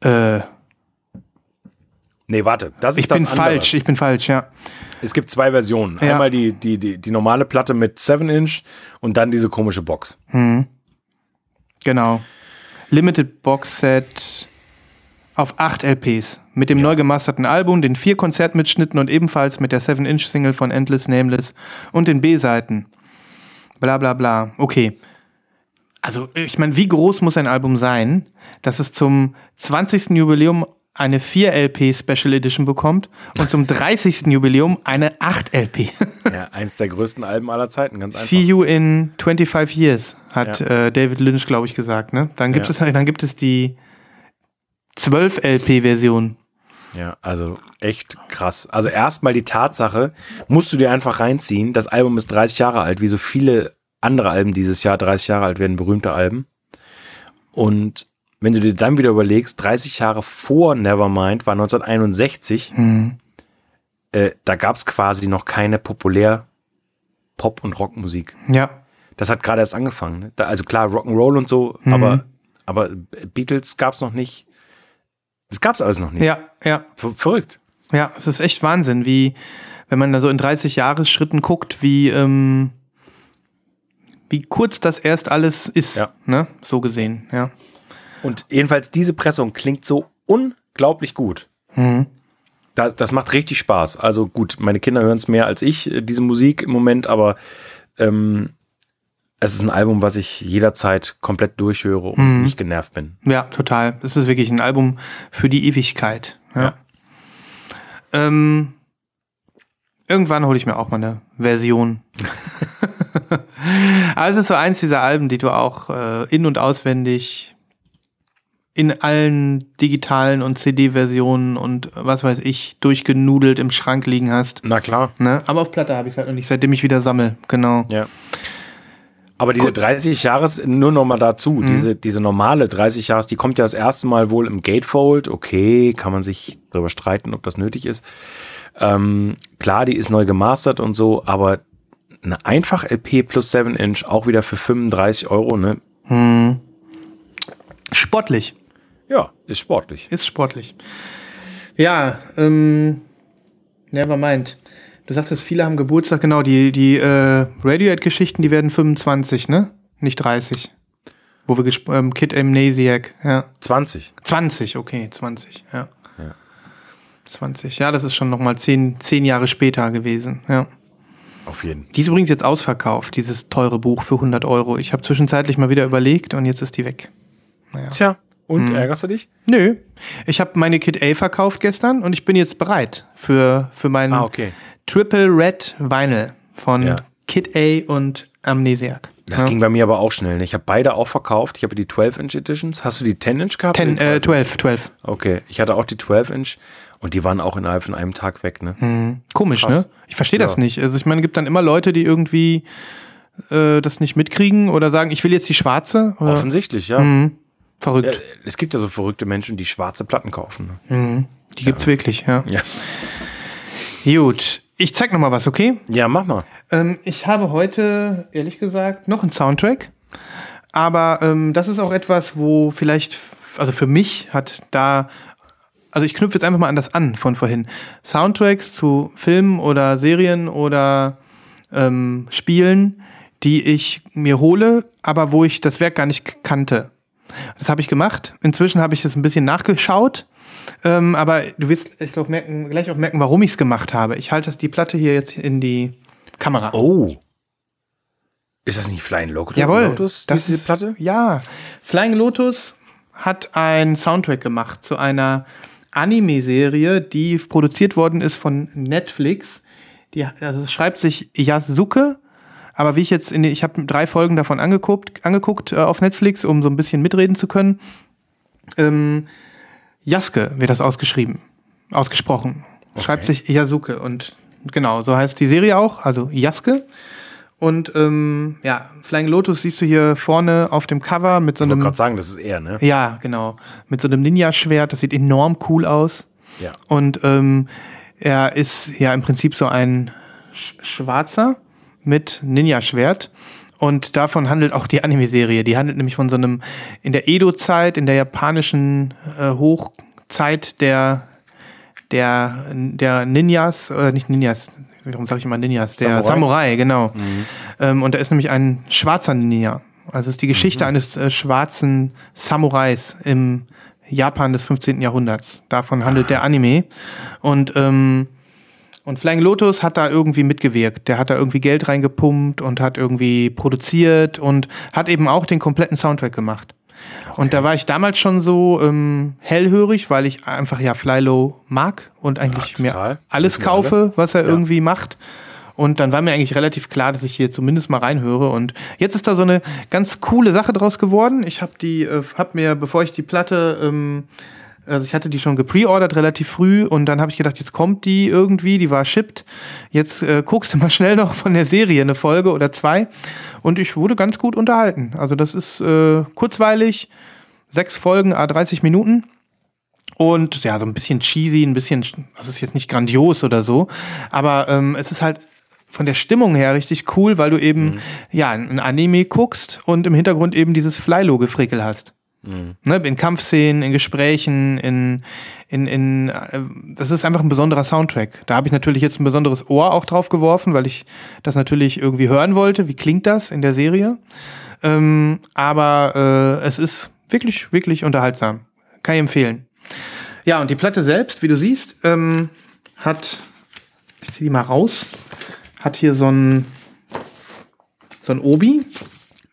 Äh, Nee, warte. Das ist ich das bin andere. falsch, ich bin falsch, ja. Es gibt zwei Versionen. Ja. Einmal die, die, die, die normale Platte mit 7-Inch und dann diese komische Box. Genau. Limited Box Set auf 8 LPs mit dem neu gemasterten Album, den vier Konzertmitschnitten und ebenfalls mit der 7-Inch-Single von Endless Nameless und den B-Seiten. Bla bla bla. Okay. Also, ich meine, wie groß muss ein Album sein, dass es zum 20. Jubiläum eine 4 LP Special Edition bekommt und zum (laughs) 30. Jubiläum eine 8 LP. Ja, eins der größten Alben aller Zeiten, ganz einfach. See you in 25 years, hat äh, David Lynch, glaube ich, gesagt. Ne? Dann, gibt Ja. es, dann gibt es die 12 LP-Version. Ja, also echt krass. Also erstmal die Tatsache, musst du dir einfach reinziehen, das Album ist 30 Jahre alt, wie so viele andere Alben dieses Jahr 30 Jahre alt werden, berühmte Alben. Und wenn du dir dann wieder überlegst, 30 Jahre vor Nevermind war 1961, äh, da gab es quasi noch keine populär Pop- und Rockmusik. Ja. Das hat gerade erst angefangen. Ne? Da, also klar, Rock'n'Roll und so, aber, aber Beatles gab es noch nicht. Das gab es alles noch nicht. Ja, ja, Ver verrückt. ja. Es ist echt Wahnsinn, wie, wenn man da so in 30 Jahresschritten guckt, wie, ähm, wie kurz das erst alles ist. Ja. Ne? So gesehen, ja. Und jedenfalls diese Pressung klingt so unglaublich gut. Das, das macht richtig Spaß. Also gut, meine Kinder hören es mehr als ich, äh, diese Musik im Moment, aber ähm, es ist ein Album, was ich jederzeit komplett durchhöre und nicht genervt bin. Ja, total. Das ist wirklich ein Album für die Ewigkeit. Ja. Ja. Ähm, irgendwann hole ich mir auch mal eine Version. (laughs) also es ist so eins dieser Alben, die du auch äh, in- und auswendig in allen digitalen und CD-Versionen und was weiß ich durchgenudelt im Schrank liegen hast. Na klar. Ne? Aber auf Platte habe ich es halt noch nicht, seitdem ich wieder sammle. Genau. Ja. Aber diese 30 Jahres, nur noch mal dazu, diese, diese normale 30 Jahres, die kommt ja das erste Mal wohl im Gatefold. Okay, kann man sich darüber streiten, ob das nötig ist. Ähm, klar, die ist neu gemastert und so, aber eine einfach LP plus 7 Inch auch wieder für 35 Euro, ne? Sportlich. Ja, ist sportlich. Ist sportlich. Ja, ähm, never mind. Du sagtest, viele haben Geburtstag, genau, die, die äh, Radiohead-Geschichten, die werden 25, ne? Nicht 30. Wo wir gesp- ähm, Kid Amnesiac, ja. 20. 20, okay, 20, ja. 20, ja, das ist schon nochmal zehn, zehn Jahre später gewesen, ja. Auf jeden. Die ist übrigens jetzt ausverkauft, dieses teure Buch für 100 Euro. Ich habe zwischenzeitlich mal wieder überlegt und jetzt ist die weg. Tja, und ärgerst du dich? Nö, ich habe meine Kit A verkauft gestern und ich bin jetzt bereit für, für meinen Ah, okay. Triple Red Vinyl von Ja. Kid A und Amnesiac. Das ja. ging bei mir aber auch schnell. ne? Ich habe beide auch verkauft. Ich habe die 12-Inch Editions. Hast du die 10-Inch gehabt? 10, äh, 12, 12. Okay, ich hatte auch die 12-Inch und die waren auch innerhalb von einem Tag weg, ne? Komisch, Krass. ne? Ich verstehe das Ja. nicht. Also ich meine, es gibt dann immer Leute, die irgendwie äh, das nicht mitkriegen oder sagen, ich will jetzt die schwarze. Oder? Offensichtlich, ja. Mhm. Verrückt. Ja, es gibt ja so verrückte Menschen, die schwarze Platten kaufen. Ne? Mhm. Die gibt's wirklich, ja. Ja. Gut. Ich zeig noch mal was, okay? ja, mach mal. Ähm, ich habe heute, ehrlich gesagt, noch einen Soundtrack. Aber ähm, das ist auch etwas, wo vielleicht, also für mich hat da, also ich knüpfe jetzt einfach mal an das an von vorhin. Soundtracks zu Filmen oder Serien oder ähm, Spielen, die ich mir hole, aber wo ich das Werk gar nicht kannte. Das habe ich gemacht. Inzwischen habe ich es ein bisschen nachgeschaut. Ähm, aber du wirst, ich glaube, merken, gleich auch merken, warum ich es gemacht habe. Ich halte die Platte hier jetzt in die Kamera. Oh. Ist das nicht Flying Lotus? Jawohl, Lotus, das diese Platte? Ja, Flying Lotus hat einen Soundtrack gemacht zu einer Anime-Serie, die produziert worden ist von Netflix. Die, also es schreibt sich Yasuke, aber wie ich jetzt in die, ich habe drei Folgen davon angeguckt, angeguckt äh, auf Netflix, um so ein bisschen mitreden zu können. Ähm, Yasuke wird das ausgeschrieben, ausgesprochen. Schreibt sich Yasuke und genau, so heißt die Serie auch, also Yasuke. Und ähm, ja, Flying Lotus siehst du hier vorne auf dem Cover mit so Ich wollte einem. gerade sagen, das ist er, ne? Ja, genau. Mit so einem Ninja-Schwert. Das sieht enorm cool aus. Ja. Und ähm, er ist ja im Prinzip so ein Sch Schwarzer mit Ninja-Schwert. Und davon handelt auch die Anime-Serie. Die handelt nämlich von so einem, in der Edo-Zeit, in der japanischen äh, Hochzeit der, der, der Ninjas, oder nicht Ninjas, warum sage ich immer Ninjas? Der Samurai. Samurai, genau. Ähm, und da ist nämlich ein schwarzer Ninja. Also es ist die Geschichte eines äh, schwarzen Samurais im Japan des 15. Jahrhunderts. Davon handelt der Anime. Und, ähm, und Flying Lotus hat da irgendwie mitgewirkt. Der hat da irgendwie Geld reingepumpt und hat irgendwie produziert und hat eben auch den kompletten Soundtrack gemacht. Und da war ich damals schon so ähm, hellhörig, weil ich einfach ja Flylo mag und eigentlich Ja, mir alles alle. kaufe, was er irgendwie macht. Und dann war mir eigentlich relativ klar, dass ich hier zumindest mal reinhöre. Und jetzt ist da so eine ganz coole Sache draus geworden. Ich habe die, äh, hab mir, bevor ich die Platte, ähm, also ich hatte die schon gepreordert relativ früh und dann habe ich gedacht, jetzt kommt die irgendwie, die war shipped. Jetzt äh, guckst du mal (laughs) schnell noch von der Serie eine Folge oder zwei. Und ich wurde ganz gut unterhalten. Also das ist äh, kurzweilig, sechs Folgen, a 30 Minuten. Und ja, so ein bisschen cheesy, ein bisschen, das ist jetzt nicht grandios oder so, aber ähm, es ist halt von der Stimmung her richtig cool, weil du eben ja ein Anime guckst und im Hintergrund eben dieses Flylo-Gefrickel hast. Ne, in Kampfszenen, in Gesprächen, in, in, in äh, das ist einfach ein besonderer Soundtrack. Da habe ich natürlich jetzt ein besonderes Ohr auch drauf geworfen, weil ich das natürlich irgendwie hören wollte. Wie klingt das in der Serie? Ähm, aber äh, es ist wirklich, wirklich unterhaltsam. Kann ich empfehlen. Ja, und die Platte selbst, wie du siehst, ähm, hat, ich zieh die mal raus, hat hier so ein, so ein Obi.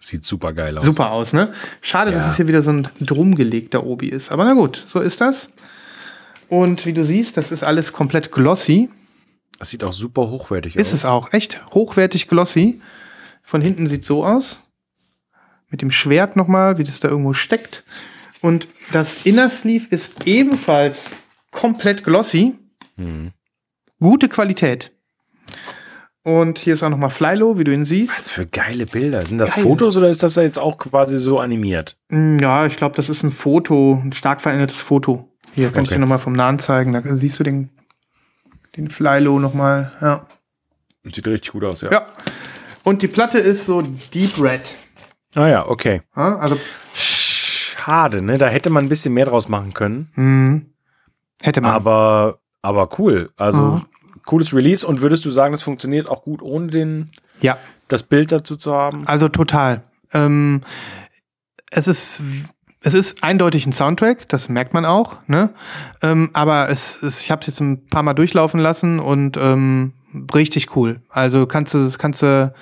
Sieht super geil aus. Super aus, ne? Schade, dass Ja. es hier wieder so ein drum gelegter Obi ist. Aber na gut, so ist das. Und wie du siehst, das ist alles komplett glossy. Das sieht auch super hochwertig Ist aus. es auch. Echt hochwertig glossy. Von hinten sieht so aus. Mit dem Schwert nochmal, wie das da irgendwo steckt. Und das Inner Sleeve ist ebenfalls komplett glossy. Mhm. Gute Qualität. Und hier ist auch nochmal Flylo, wie du ihn siehst. Was für geile Bilder. Sind das Geil. Fotos oder ist das jetzt auch quasi so animiert? Mm, Ja, ich glaube, das ist ein Foto, ein stark verändertes Foto. Hier kann ich Okay. dir nochmal vom Nahen zeigen. Da siehst du den, den Flylo nochmal. Ja. Sieht richtig gut aus, ja. ja. Und die Platte ist so Deep Red. Ah ja, okay. Ja, also Schade, ne? Da hätte man ein bisschen mehr draus machen können. hm, hätte man. Aber, aber cool. Also Mhm. Cooles Release. Und würdest du sagen, das funktioniert auch gut, ohne den, ja, das Bild dazu zu haben? also total. Ähm, es ist es ist eindeutig ein Soundtrack, das merkt man auch, ne? Ähm, aber es, es ich habe es jetzt ein paar Mal durchlaufen lassen und ähm, richtig cool. Also kannst du kannst du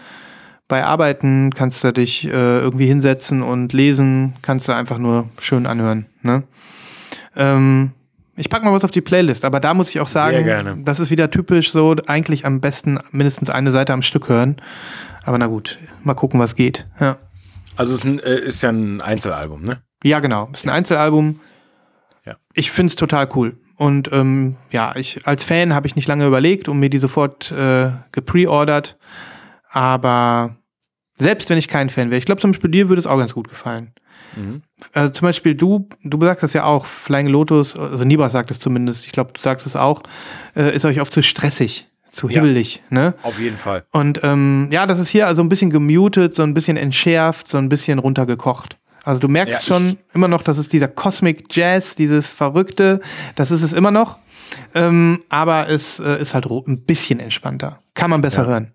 bei Arbeiten kannst du dich äh, irgendwie hinsetzen und lesen, kannst du einfach nur schön anhören, ne? Ähm, ich pack mal was auf die Playlist, aber da muss ich auch sagen, das ist wieder typisch so, eigentlich am besten mindestens eine Seite am Stück hören. Aber na gut, mal gucken, was geht. Ja. Also es ist, ein, äh, ist ja ein Einzelalbum, ne? Ja, genau. Ist ein Einzelalbum. Ja. Ich find's total cool. Und ähm, ja, ich als Fan habe ich nicht lange überlegt und mir die sofort äh, gepreordert. Aber selbst wenn ich kein Fan wäre, ich glaube zum Beispiel dir würde es auch ganz gut gefallen. Also zum Beispiel du, du sagst das ja auch, Flying Lotus, also Nibas sagt es zumindest, ich glaube, du sagst es auch, äh, ist euch oft zu stressig, zu Ja. hibbelig, ne? Auf jeden Fall. Und ähm, ja, das ist hier also ein bisschen gemutet, so ein bisschen entschärft, so ein bisschen runtergekocht. Also du merkst Ja, schon immer noch, dass es dieser Cosmic Jazz, dieses Verrückte, das ist es immer noch. Ähm, aber es äh, ist halt ein bisschen entspannter. Kann man besser Ja. hören.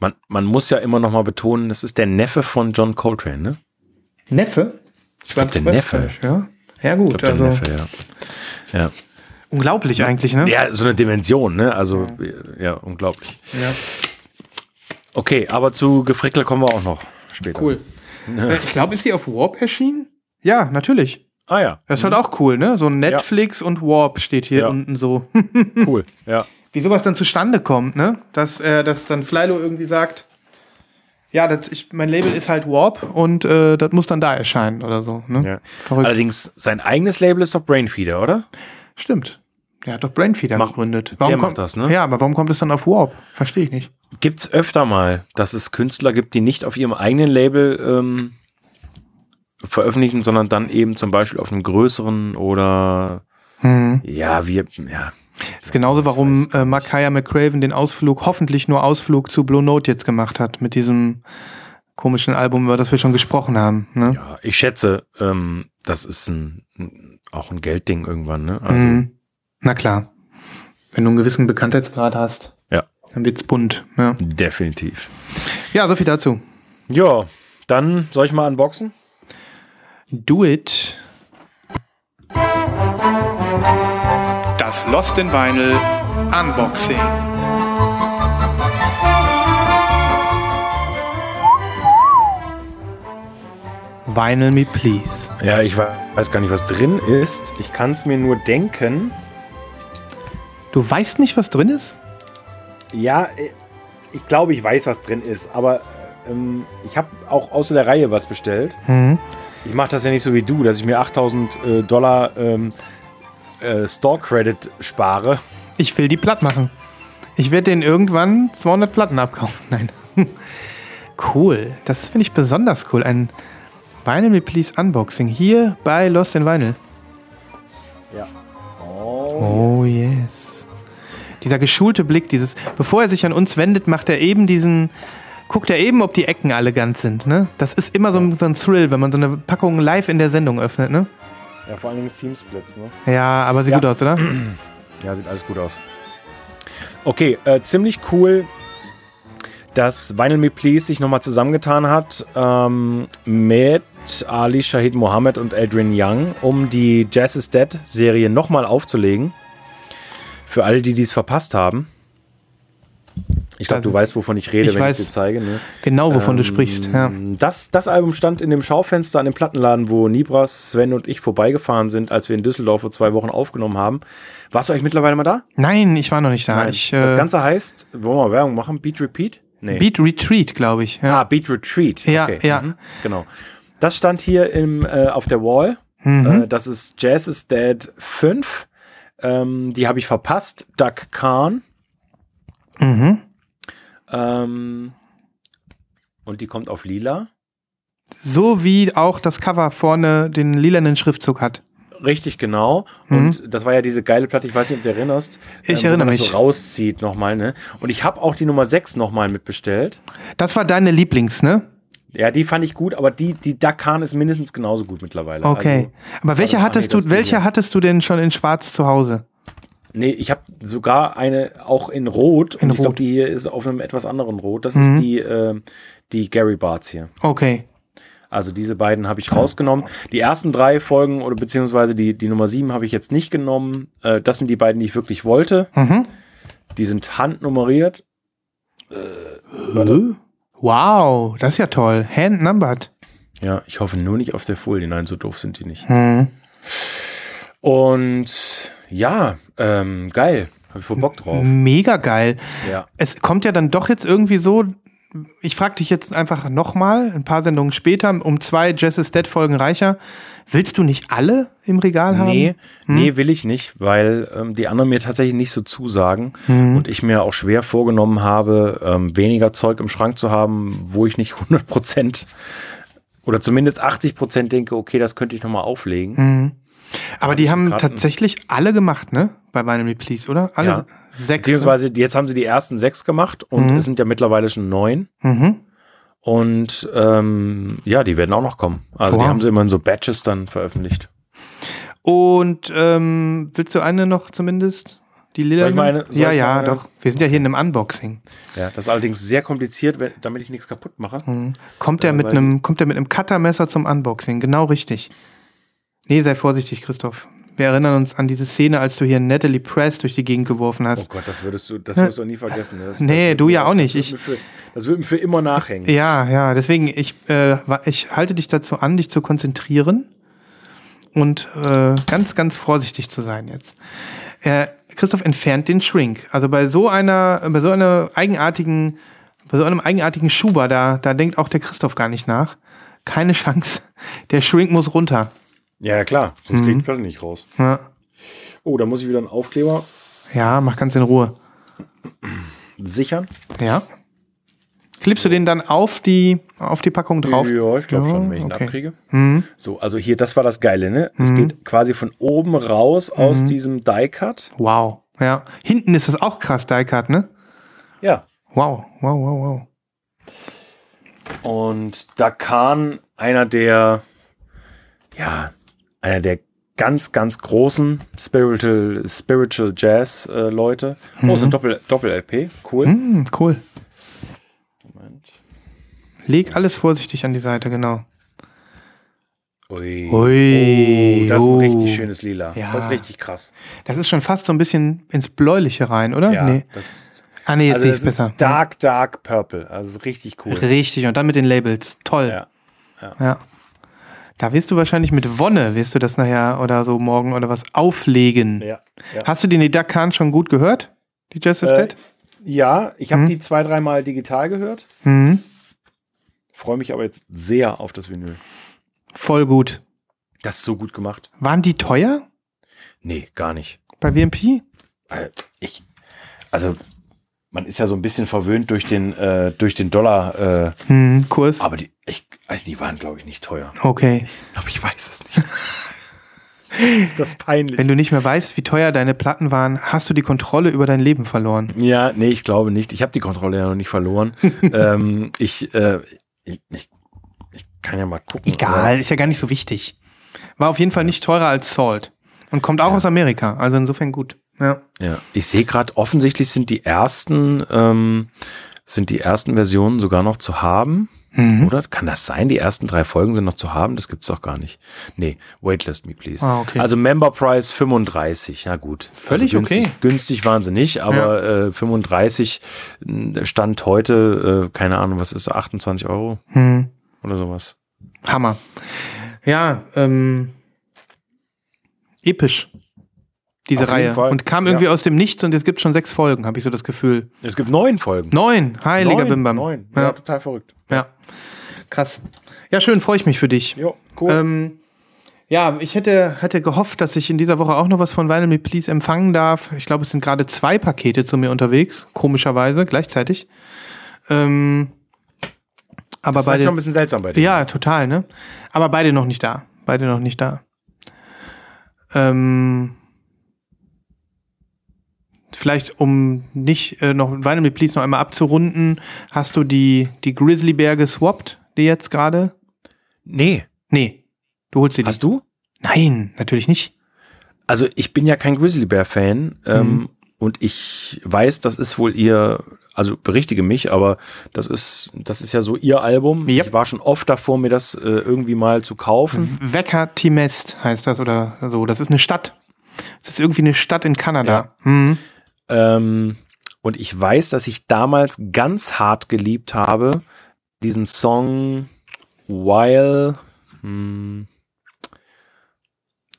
Man, man muss ja immer noch mal betonen, das ist der Neffe von John Coltrane, ne? Neffe? Ich glaub, der Neffe. Ja, ja gut. Ich glaub, also der Neffe, ja. Ja. unglaublich eigentlich, ne? ja, so eine Dimension, ne? Also, ja, unglaublich. Ja. Okay, aber zu Gefrickel kommen wir auch noch später. Cool. Äh, ich glaube, ist die auf Warp erschienen? Ja, natürlich. Ah ja, Das ist halt auch cool, ne? So Netflix und Warp steht hier Ja. unten so. cool. Ja. (laughs) Wie sowas dann zustande kommt, ne? Dass, äh, dass dann Flylo irgendwie sagt, ja, das, ich, mein Label ist halt Warp und äh, das muss dann da erscheinen oder so. Ne? ja. Verrückt. Allerdings, sein eigenes Label ist doch Brainfeeder, oder? Stimmt. Der hat doch Brainfeeder Mach- gegründet. der Warum macht kommt das, ne? Ja, aber warum kommt es dann auf Warp? Verstehe ich nicht. Gibt's öfter mal, dass es Künstler gibt, die nicht auf ihrem eigenen Label ähm, veröffentlichen, sondern dann eben zum Beispiel auf einem größeren oder Hm. ja, wir, ja, Ist genauso, warum äh, Makaya McCraven den Ausflug, hoffentlich nur Ausflug zu Blue Note jetzt gemacht hat, mit diesem komischen Album, über das wir schon gesprochen haben. Ne? ja, ich schätze, ähm, das ist ein, auch ein Geldding irgendwann, ne? Also, Mhm. Na klar. Wenn du einen gewissen Bekanntheitsgrad hast, ja, dann wird's bunt. Ja, definitiv. ja so viel dazu. Ja, dann soll ich mal unboxen? Do it. Das Lost in Vinyl Unboxing. Vinyl Me Please. Ja, ich we- weiß gar nicht, was drin ist. Ich kann es mir nur denken. Du weißt nicht, was drin ist? Ja, äh, ich glaube, ich weiß, was drin ist, aber ähm, ich habe auch außer der Reihe was bestellt. Mhm. Ich mache das ja nicht so wie du, dass ich mir 8000 äh, Dollar ähm, äh, Store Credit spare. Ich will die platt machen. Ich werde den irgendwann 200 Platten abkaufen. (laughs) Nein. cool. Das finde ich besonders cool. Ein Vinyl Me Please Unboxing hier bei Lost in Vinyl. Ja. Oh. Oh yes. Dieser geschulte Blick, dieses, bevor er sich an uns wendet, macht er eben diesen, guckt er eben, ob die Ecken alle ganz sind. Ne? Das ist immer so ein, so ein Thrill, wenn man so eine Packung live in der Sendung öffnet. Ne? Ja, vor allen Dingen Team Splits, ne? Ja, aber sieht Ja. gut aus, oder? (clears throat) Ja, sieht alles gut aus. Okay, äh, ziemlich cool, dass Vinyl Me Please sich nochmal zusammengetan hat ähm, mit Ali Shahid Mohammed und Adrian Young, um die Jazz is Dead Serie nochmal aufzulegen. Für alle, die dies verpasst haben. Ich glaube, du weißt, wovon ich rede, Ich wenn weiß. ich es dir zeige. Ne? Genau, wovon du sprichst. Ja. Ähm, Das, das Album stand in dem Schaufenster an dem Plattenladen, wo Nibras, Sven und ich vorbeigefahren sind, als wir in Düsseldorf vor zwei Wochen aufgenommen haben. Warst du eigentlich mittlerweile mal da? Nein, ich war noch nicht da. Ich, äh, das Ganze heißt, wollen wir Werbung machen? Beat Repeat? Nee. Beat Retreat, glaube ich. Ja. Ah, Beat Retreat. Ja, ja. Mhm. Genau. Das stand hier im, äh, auf der Wall. Mhm. Äh, das ist Jazz is Dead 5. Ähm, die habe ich verpasst. Doug Kahn. Mhm. Ähm, und die kommt auf lila. So wie auch das Cover vorne den lilanen Schriftzug hat. Richtig, genau. Und das war ja diese geile Platte, ich weiß nicht, ob du dich erinnerst. Mhm. Ich wo erinnere man das mich. So rauszieht nochmal, ne? Und ich habe auch die Nummer 6 nochmal mitbestellt. Das war deine Lieblings, ne? Ja, die fand ich gut, aber die, die Dakan ist mindestens genauso gut mittlerweile. Okay. Aber welche also, hattest ah, nee, das du, welche hattest du denn schon in Schwarz zu Hause? Nee, ich habe sogar eine auch in Rot. In und ich glaube, die hier ist auf einem etwas anderen Rot. Das Mhm. ist die, äh, die Gary Barts hier. Okay. Also diese beiden habe ich rausgenommen. Die ersten drei Folgen oder beziehungsweise die, die Nummer sieben habe ich jetzt nicht genommen. Äh, das sind die beiden, die ich wirklich wollte. Mhm. Die sind handnummeriert. Wow, das ist ja toll. Hand numbered. Ja, ich hoffe nur nicht auf der Folie. Nein, so doof sind die nicht. Mhm. Und ja, ähm, geil. Habe ich voll Bock drauf. Mega geil. Ja. Es kommt ja dann doch jetzt irgendwie so. Ich frage dich jetzt einfach nochmal, ein paar Sendungen später, um zwei Jazz is Dead Folgen reicher. Willst du nicht alle im Regal haben? Nee, nee, will ich nicht, weil ähm, die anderen mir tatsächlich nicht so zusagen und ich mir auch schwer vorgenommen habe, ähm, weniger Zeug im Schrank zu haben, wo ich nicht (laughs) 100% oder zumindest 80 Prozent denke, okay, das könnte ich nochmal auflegen. Mhm. Aber die haben tatsächlich alle gemacht, ne? Bei Vinyl Me Please, oder? Alle Ja. sechs. Beziehungsweise jetzt haben sie die ersten sechs gemacht und es sind ja mittlerweile schon neun. Mhm. Und ähm, ja, die werden auch noch kommen. Also die Wow. haben sie immer in so Batches dann veröffentlicht. Und ähm, willst du eine noch zumindest? Die lila? Soll ich mal eine- soll ja, ja, doch. Wir sind ja hier in einem Unboxing. Ja, das ist allerdings sehr kompliziert, wenn, damit ich nichts kaputt mache. Kommt der Ja, mit einem, kommt der mit einem Cuttermesser zum Unboxing? Genau richtig. Nee, sei vorsichtig, Christoph. Wir erinnern uns an diese Szene, als du hier Natalie Press durch die Gegend geworfen Oh hast. Gott, das würdest du, das wirst du nie vergessen. Das, Nee, das du ja auch nicht. Das Ich- für, das wird mir für immer nachhängen. Ja, ja, deswegen, ich, äh, ich halte dich dazu an, dich zu konzentrieren und äh, ganz, ganz vorsichtig zu sein jetzt. Äh, Christoph entfernt den Shrink. Also bei so einer, bei so einer eigenartigen, bei so einem eigenartigen Schuber, da, da denkt auch der Christoph gar nicht nach. Keine Chance. Der Shrink muss runter. Ja, klar, sonst krieg ich die Platte nicht raus. Ja, Oh, da muss ich wieder einen Aufkleber ja mach ganz in Ruhe. sichern. Ja. Klebst du den dann auf die, auf die Packung drauf? Ja, ich glaube schon, wenn ich ihn okay. abkriege. Mhm. So, also hier, das war das Geile, ne? Es geht quasi von oben raus aus Mhm. diesem Die-Cut. Wow. Ja. Hinten ist das auch krass, Die-Cut, ne? Ja. Wow, wow, wow, wow. Und da kann einer der, ja, einer der ganz, ganz großen Spiritual, Spiritual Jazz äh, Leute. Oh, ist ein Doppel, Doppel-LP. Cool. Hm, cool. Moment. Leg alles vorsichtig an die Seite, genau. Ui. Ui, Oh, das ist oh. ein richtig schönes Lila. Ja. Das ist richtig krass. Das ist schon fast so ein bisschen ins Bläuliche rein, oder? Ja, Nee. das, Ah, nee, jetzt also sehe ich ist besser. Dark, Dark Purple. Also richtig cool. Richtig, und dann mit den Labels. Toll. Ja. Ja. Da wirst du wahrscheinlich mit Wonne, wirst du das nachher oder so morgen oder was auflegen. Ja, ja. Hast du die Nida Khan schon gut gehört? Die is Äh, Dead? ja ich habe Mhm. die zwei, dreimal digital gehört. Mhm. Freue mich aber jetzt sehr auf das Vinyl. Voll gut. Das ist so gut gemacht. Waren die teuer Nee, gar nicht. bei WMP? Ich, also, man ist ja so ein bisschen verwöhnt durch den, äh, durch den Dollar, äh, Hm, Kurs. aber die, ich, also die waren, glaube ich, nicht teuer. Okay. Aber ich weiß es nicht. (laughs) ist das peinlich? Wenn du nicht mehr weißt, wie teuer deine Platten waren, hast du die Kontrolle über dein Leben verloren. Ja, nee, ich glaube nicht. Ich habe die Kontrolle ja noch nicht verloren. (laughs) ähm, ich, äh, ich, ich, ich kann ja mal gucken. Egal, ist ja gar nicht so wichtig. War auf jeden Fall nicht teurer als Salt. Und kommt auch aus Amerika, also insofern gut. Ja. Ja, ich sehe gerade, offensichtlich sind die ersten, ähm, sind die ersten Versionen sogar noch zu haben. Mhm. Oder kann das sein? Die ersten drei Folgen sind noch zu haben? Das gibt's doch gar nicht. Nee, waitlist me, please. Ah, okay. Also Member Price 35, ja gut. Völlig also günstig, okay. Günstig waren sie nicht, aber äh, 35 äh, Stand heute, äh, keine Ahnung, was ist, 28 Euro Hm. oder sowas. Hammer. Ja, ähm, episch. Diese Auf Reihe. Und kam Ja. irgendwie aus dem Nichts und jetzt gibt schon sechs Folgen, habe ich so das Gefühl. Es gibt neun Folgen. Neun, heiliger neun, Bimbam. Neun. Ja. Ja. total verrückt. ja. Krass. Ja, schön, freue ich mich für dich. Jo, cool. Ähm, ja, ich hätte, hätte gehofft, dass ich in dieser Woche auch noch was von Vinyl Me Please empfangen darf. Ich glaube, es sind gerade zwei Pakete zu mir unterwegs, komischerweise, gleichzeitig. Ähm, aber das beide. schon ein bisschen seltsam bei dir. Ja, total, ne? Aber beide noch nicht da. Beide noch nicht da. Ähm, vielleicht, um nicht äh, noch Vinyl Me Please noch einmal abzurunden, hast du die, die Grizzly Bear geswappt, die jetzt gerade? Nee. Nee, du holst sie Hast du? Nein, natürlich nicht. Also ich bin ja kein Grizzly Bear Fan ähm, Mhm. und ich weiß, das ist wohl ihr, also berichtige mich, aber das ist, das ist ja so ihr Album. Yep. Ich war schon oft davor, mir das äh, irgendwie mal zu kaufen. Wecker Timest heißt das oder so. Das ist eine Stadt. Das ist irgendwie eine Stadt in Kanada. Mhm. Ähm, und ich weiß, dass ich damals ganz hart geliebt habe, diesen Song While, hm,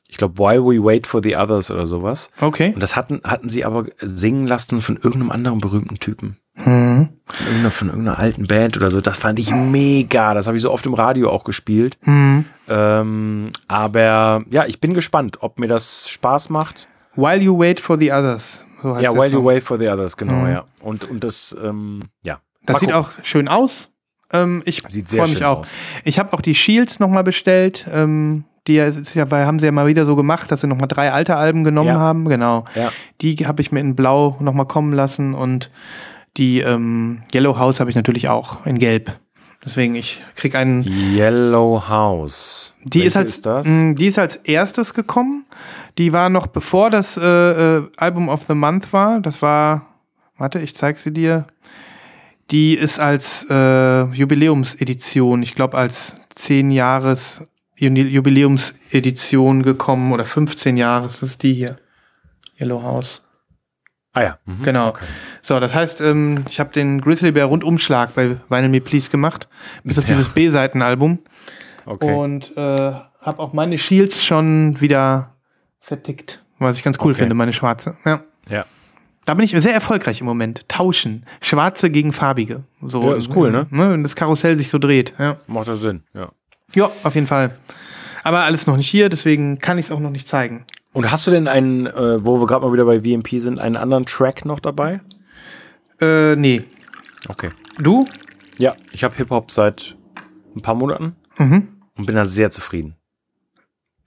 ich glaube, While We Wait for the Others oder sowas. Okay. Und das hatten, hatten sie aber singen lassen von irgendeinem anderen berühmten Typen. Mhm. Von irgendeiner, von irgendeiner alten Band oder so. Das fand ich mega. Das habe ich so oft im Radio auch gespielt. Mhm. Ähm, aber ja, ich bin gespannt, ob mir das Spaß macht. While you wait for the others. So heißt Ja, While You. Wait for the Others, genau, Mhm. ja. Und, und das, ähm, ja. Das Mal sieht gucken. auch schön aus. Ähm, ich freue mich auch. aus. Ich habe auch die Shields nochmal bestellt. Ähm, die ja, haben sie ja mal wieder so gemacht, dass sie nochmal drei alte Alben genommen Ja. haben. Genau. Ja. Die habe ich mir in Blau nochmal kommen lassen und die ähm, Yellow House habe ich natürlich auch in Gelb. Deswegen, ich krieg einen. Yellow House. Die ist, als, ist das? mh, die ist als erstes gekommen. Die war noch bevor das äh, äh, Album of the Month war. Das war, warte, ich zeig sie dir. Die ist als äh, Jubiläumsedition, ich glaube als 10 Jahres Jubiläumsedition gekommen oder 15 Jahres. Das ist die hier. Yellow House. Ah ja. Mhm. Genau. So, das heißt, ähm, ich habe den Grizzly Bear Rundumschlag bei Vinyl Me Please gemacht. Bis auf Ja. dieses B-Seitenalbum. Okay. Und äh, habe auch meine Shields schon wieder vertickt. Was ich ganz cool Okay. finde, meine schwarze. Ja. ja. Da bin ich sehr erfolgreich im Moment. Tauschen. Schwarze gegen farbige. So, Ja, ist cool, ne? Wenn das Karussell sich so dreht. Ja. Macht das Sinn, ja. ja, auf jeden Fall. Aber alles noch nicht hier, deswegen kann ich es auch noch nicht zeigen. Und hast du denn einen, äh, wo wir gerade mal wieder bei VMP sind, einen anderen Track noch dabei? Äh, nee. Okay. Du? Ja, ich habe Hip-Hop seit ein paar Monaten Mhm. und bin da sehr zufrieden.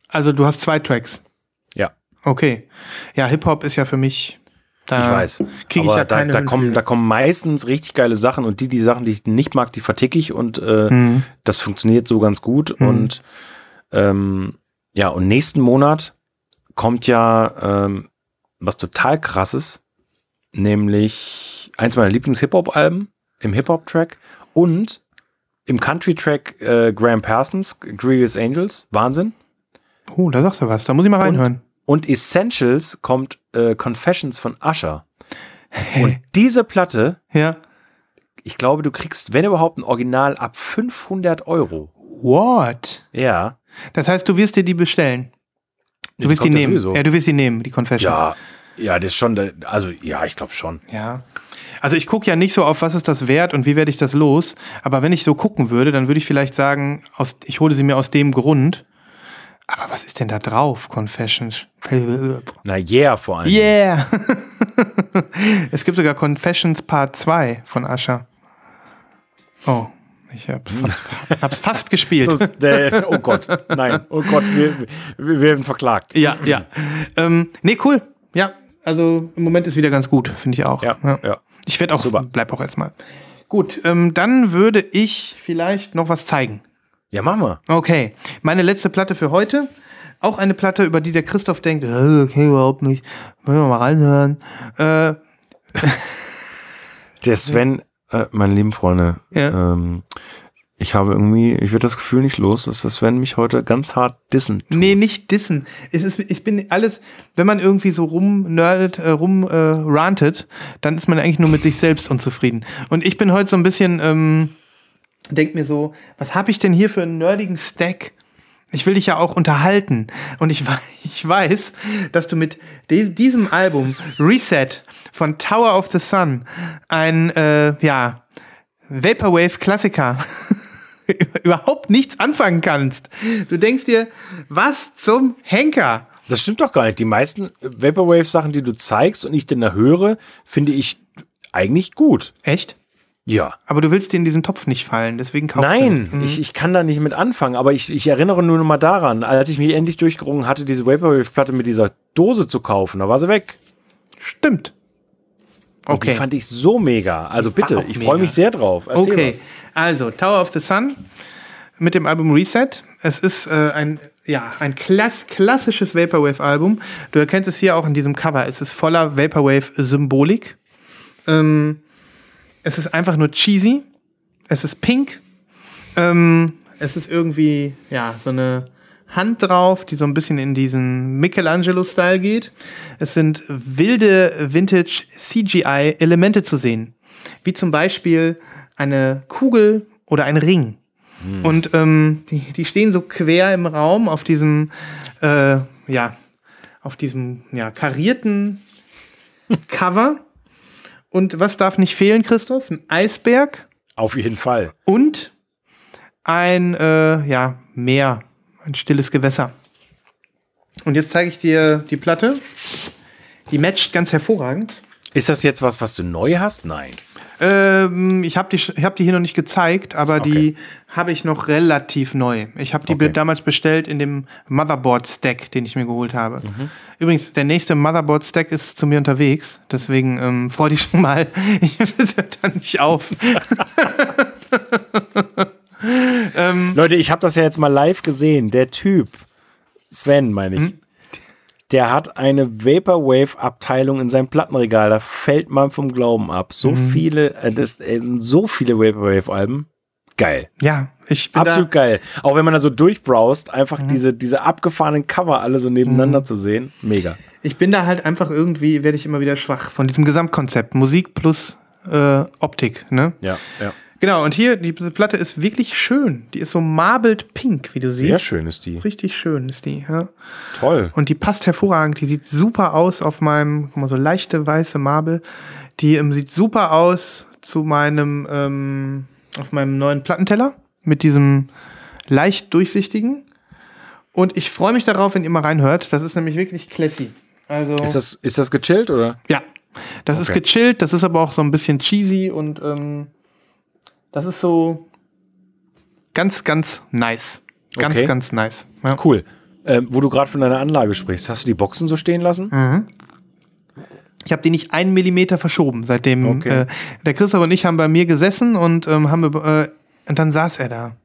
Also du hast zwei Tracks. Okay. Ja, Hip-Hop ist ja für mich. Da ich weiß. Kriege ich ja da, keine da, kommen, da kommen meistens richtig geile Sachen und die, die Sachen, die ich nicht mag, die verticke ich und äh, Mhm. das funktioniert so ganz gut. Mhm. Und ähm, ja, und nächsten Monat kommt ja ähm, was total krasses, nämlich eins meiner Lieblings-Hip-Hop-Alben im Hip-Hop-Track und im Country-Track äh, Graham Parsons, Grievous Angels, Wahnsinn. Oh, da sagst du was. Da muss ich mal reinhören. Und Essentials kommt äh, Confessions von Usher. Und diese Platte, Ja. ich glaube, du kriegst, wenn überhaupt, ein Original ab 500 Euro. What? Ja. Das heißt, du wirst dir die bestellen. Du wirst die nehmen. Ja, du wirst die nehmen, die Confessions. Ja, ja, das ist schon, also ja, ich glaube schon. Ja. Also ich gucke ja nicht so auf, was ist das wert und wie werde ich das los. Aber wenn ich so gucken würde, dann würde ich vielleicht sagen, aus, ich hole sie mir aus dem Grund. Aber was ist denn da drauf, Confessions? (laughs) Na, yeah, vor allem. Yeah! (laughs) es gibt sogar Confessions Part 2 von Ascher. Oh, ich hab's fast, (laughs) hab's fast gespielt. So, der, oh Gott, nein, oh Gott, wir, wir werden verklagt. Ja, ja. ähm, nee, cool. Ja, also im Moment ist wieder ganz gut, finde ich auch. Ja, ja. Ich werde auch, Super. bleib auch erstmal. Gut, ähm, dann würde ich vielleicht noch was zeigen. Ja, mach mal. Okay, meine letzte Platte für heute. Auch eine Platte, über die der Christoph denkt, äh, okay, überhaupt nicht. Wollen wir mal reinhören. Äh, (laughs) Der Sven, äh, meine lieben Freunde, Ja. ähm, ich habe irgendwie, ich werde das Gefühl nicht los, dass der Sven mich heute ganz hart dissen. nee, nicht dissen. Es ist, ich bin alles, wenn man irgendwie so rumnerdet, äh, rum äh, rantet, dann ist man eigentlich nur mit sich selbst unzufrieden. Und ich bin heute so ein bisschen, ähm, denk mir so, was habe ich denn hier für einen nerdigen Stack? Ich will dich ja auch unterhalten. Und ich, (laughs) ich weiß, dass du mit di- diesem Album Reset von Tower of the Sun ein, äh, ja, Vaporwave-Klassiker (laughs) überhaupt nichts anfangen kannst. Du denkst dir, was zum Henker? Das stimmt doch gar nicht. Die meisten Vaporwave-Sachen, die du zeigst und ich dann da höre, finde ich eigentlich gut. Echt? Ja. Aber du willst dir in diesen Topf nicht fallen, deswegen kaufst du Nein, nicht. Mhm. ich, ich kann da nicht mit anfangen, aber ich, ich erinnere nur noch mal daran, als ich mich endlich durchgerungen hatte, diese Vaporwave-Platte mit dieser Dose zu kaufen, da war sie weg. Stimmt. Und Die Okay. fand ich so mega. Also bitte, ich freue mich sehr drauf. Erzähl Okay, was. also Tower of the Sun mit dem Album Reset. Es ist äh, ein, ja, ein klass klassisches Vaporwave-Album. Du erkennst es hier auch in diesem Cover. Es ist voller Vaporwave-Symbolik. Ähm, es ist einfach nur cheesy. Es ist pink. Ähm, es ist irgendwie, ja, so eine Hand drauf, die so ein bisschen in diesen Michelangelo-Style geht. Es sind wilde Vintage-CGI-Elemente zu sehen. Wie zum Beispiel eine Kugel oder ein Ring. Und ähm, die, die stehen so quer im Raum auf diesem, äh, ja, auf diesem ja, karierten Cover. Und was darf nicht fehlen, Christoph? Ein Eisberg Auf jeden Fall. und ein äh, ja, Meer, ein stilles Gewässer. Und jetzt zeige ich dir die Platte. Die matcht ganz hervorragend. Ist das jetzt was, was du neu hast? Nein. Ähm, ich habe die, ich hab die hier noch nicht gezeigt, aber die habe ich noch relativ neu. Ich habe die Okay. damals bestellt in dem Motherboard-Stack, den ich mir geholt habe. Mhm. Übrigens, der nächste Motherboard-Stack ist zu mir unterwegs, deswegen ähm, freu dich schon mal. (laughs) Ich das hört dann nicht auf. (laughs) Leute, ich habe das ja jetzt mal live gesehen. Der Typ, Sven, meine ich, der hat eine Vaporwave-Abteilung in seinem Plattenregal. Da fällt man vom Glauben ab. So viele, äh, das, äh, so viele Vaporwave-Alben. Geil. Ja, ich bin Absolut geil. Auch wenn man da so durchbrowst, einfach diese, diese abgefahrenen Cover alle so nebeneinander zu sehen. Mega. ich bin da halt einfach irgendwie, werde ich immer wieder schwach von diesem Gesamtkonzept. Musik plus äh, Optik, ne? Ja, ja. Genau, und hier, die Platte ist wirklich schön. Die ist so marbled pink, wie du Sehr siehst. schön ist die. Richtig schön ist die, ja. Toll. Und die passt hervorragend. Die sieht super aus auf meinem, guck mal, so leichte weiße Marble. Die ähm, sieht super aus zu meinem, ähm, auf meinem neuen Plattenteller mit diesem leicht durchsichtigen. Und ich freue mich darauf, wenn ihr mal reinhört. Das ist nämlich wirklich classy. Also, Ist das, ist das gechillt oder? ja. Das ist Okay. gechillt, das ist aber auch so ein bisschen cheesy und ähm, das ist so ganz, ganz nice. Ganz, Okay. ganz nice. Ja. Cool. Ähm, wo du gerade von deiner Anlage sprichst, hast du die Boxen so stehen lassen? Ich habe die nicht einen Millimeter verschoben, seitdem Okay. äh, der Christoph und ich haben bei mir gesessen und ähm, haben äh, und dann saß er da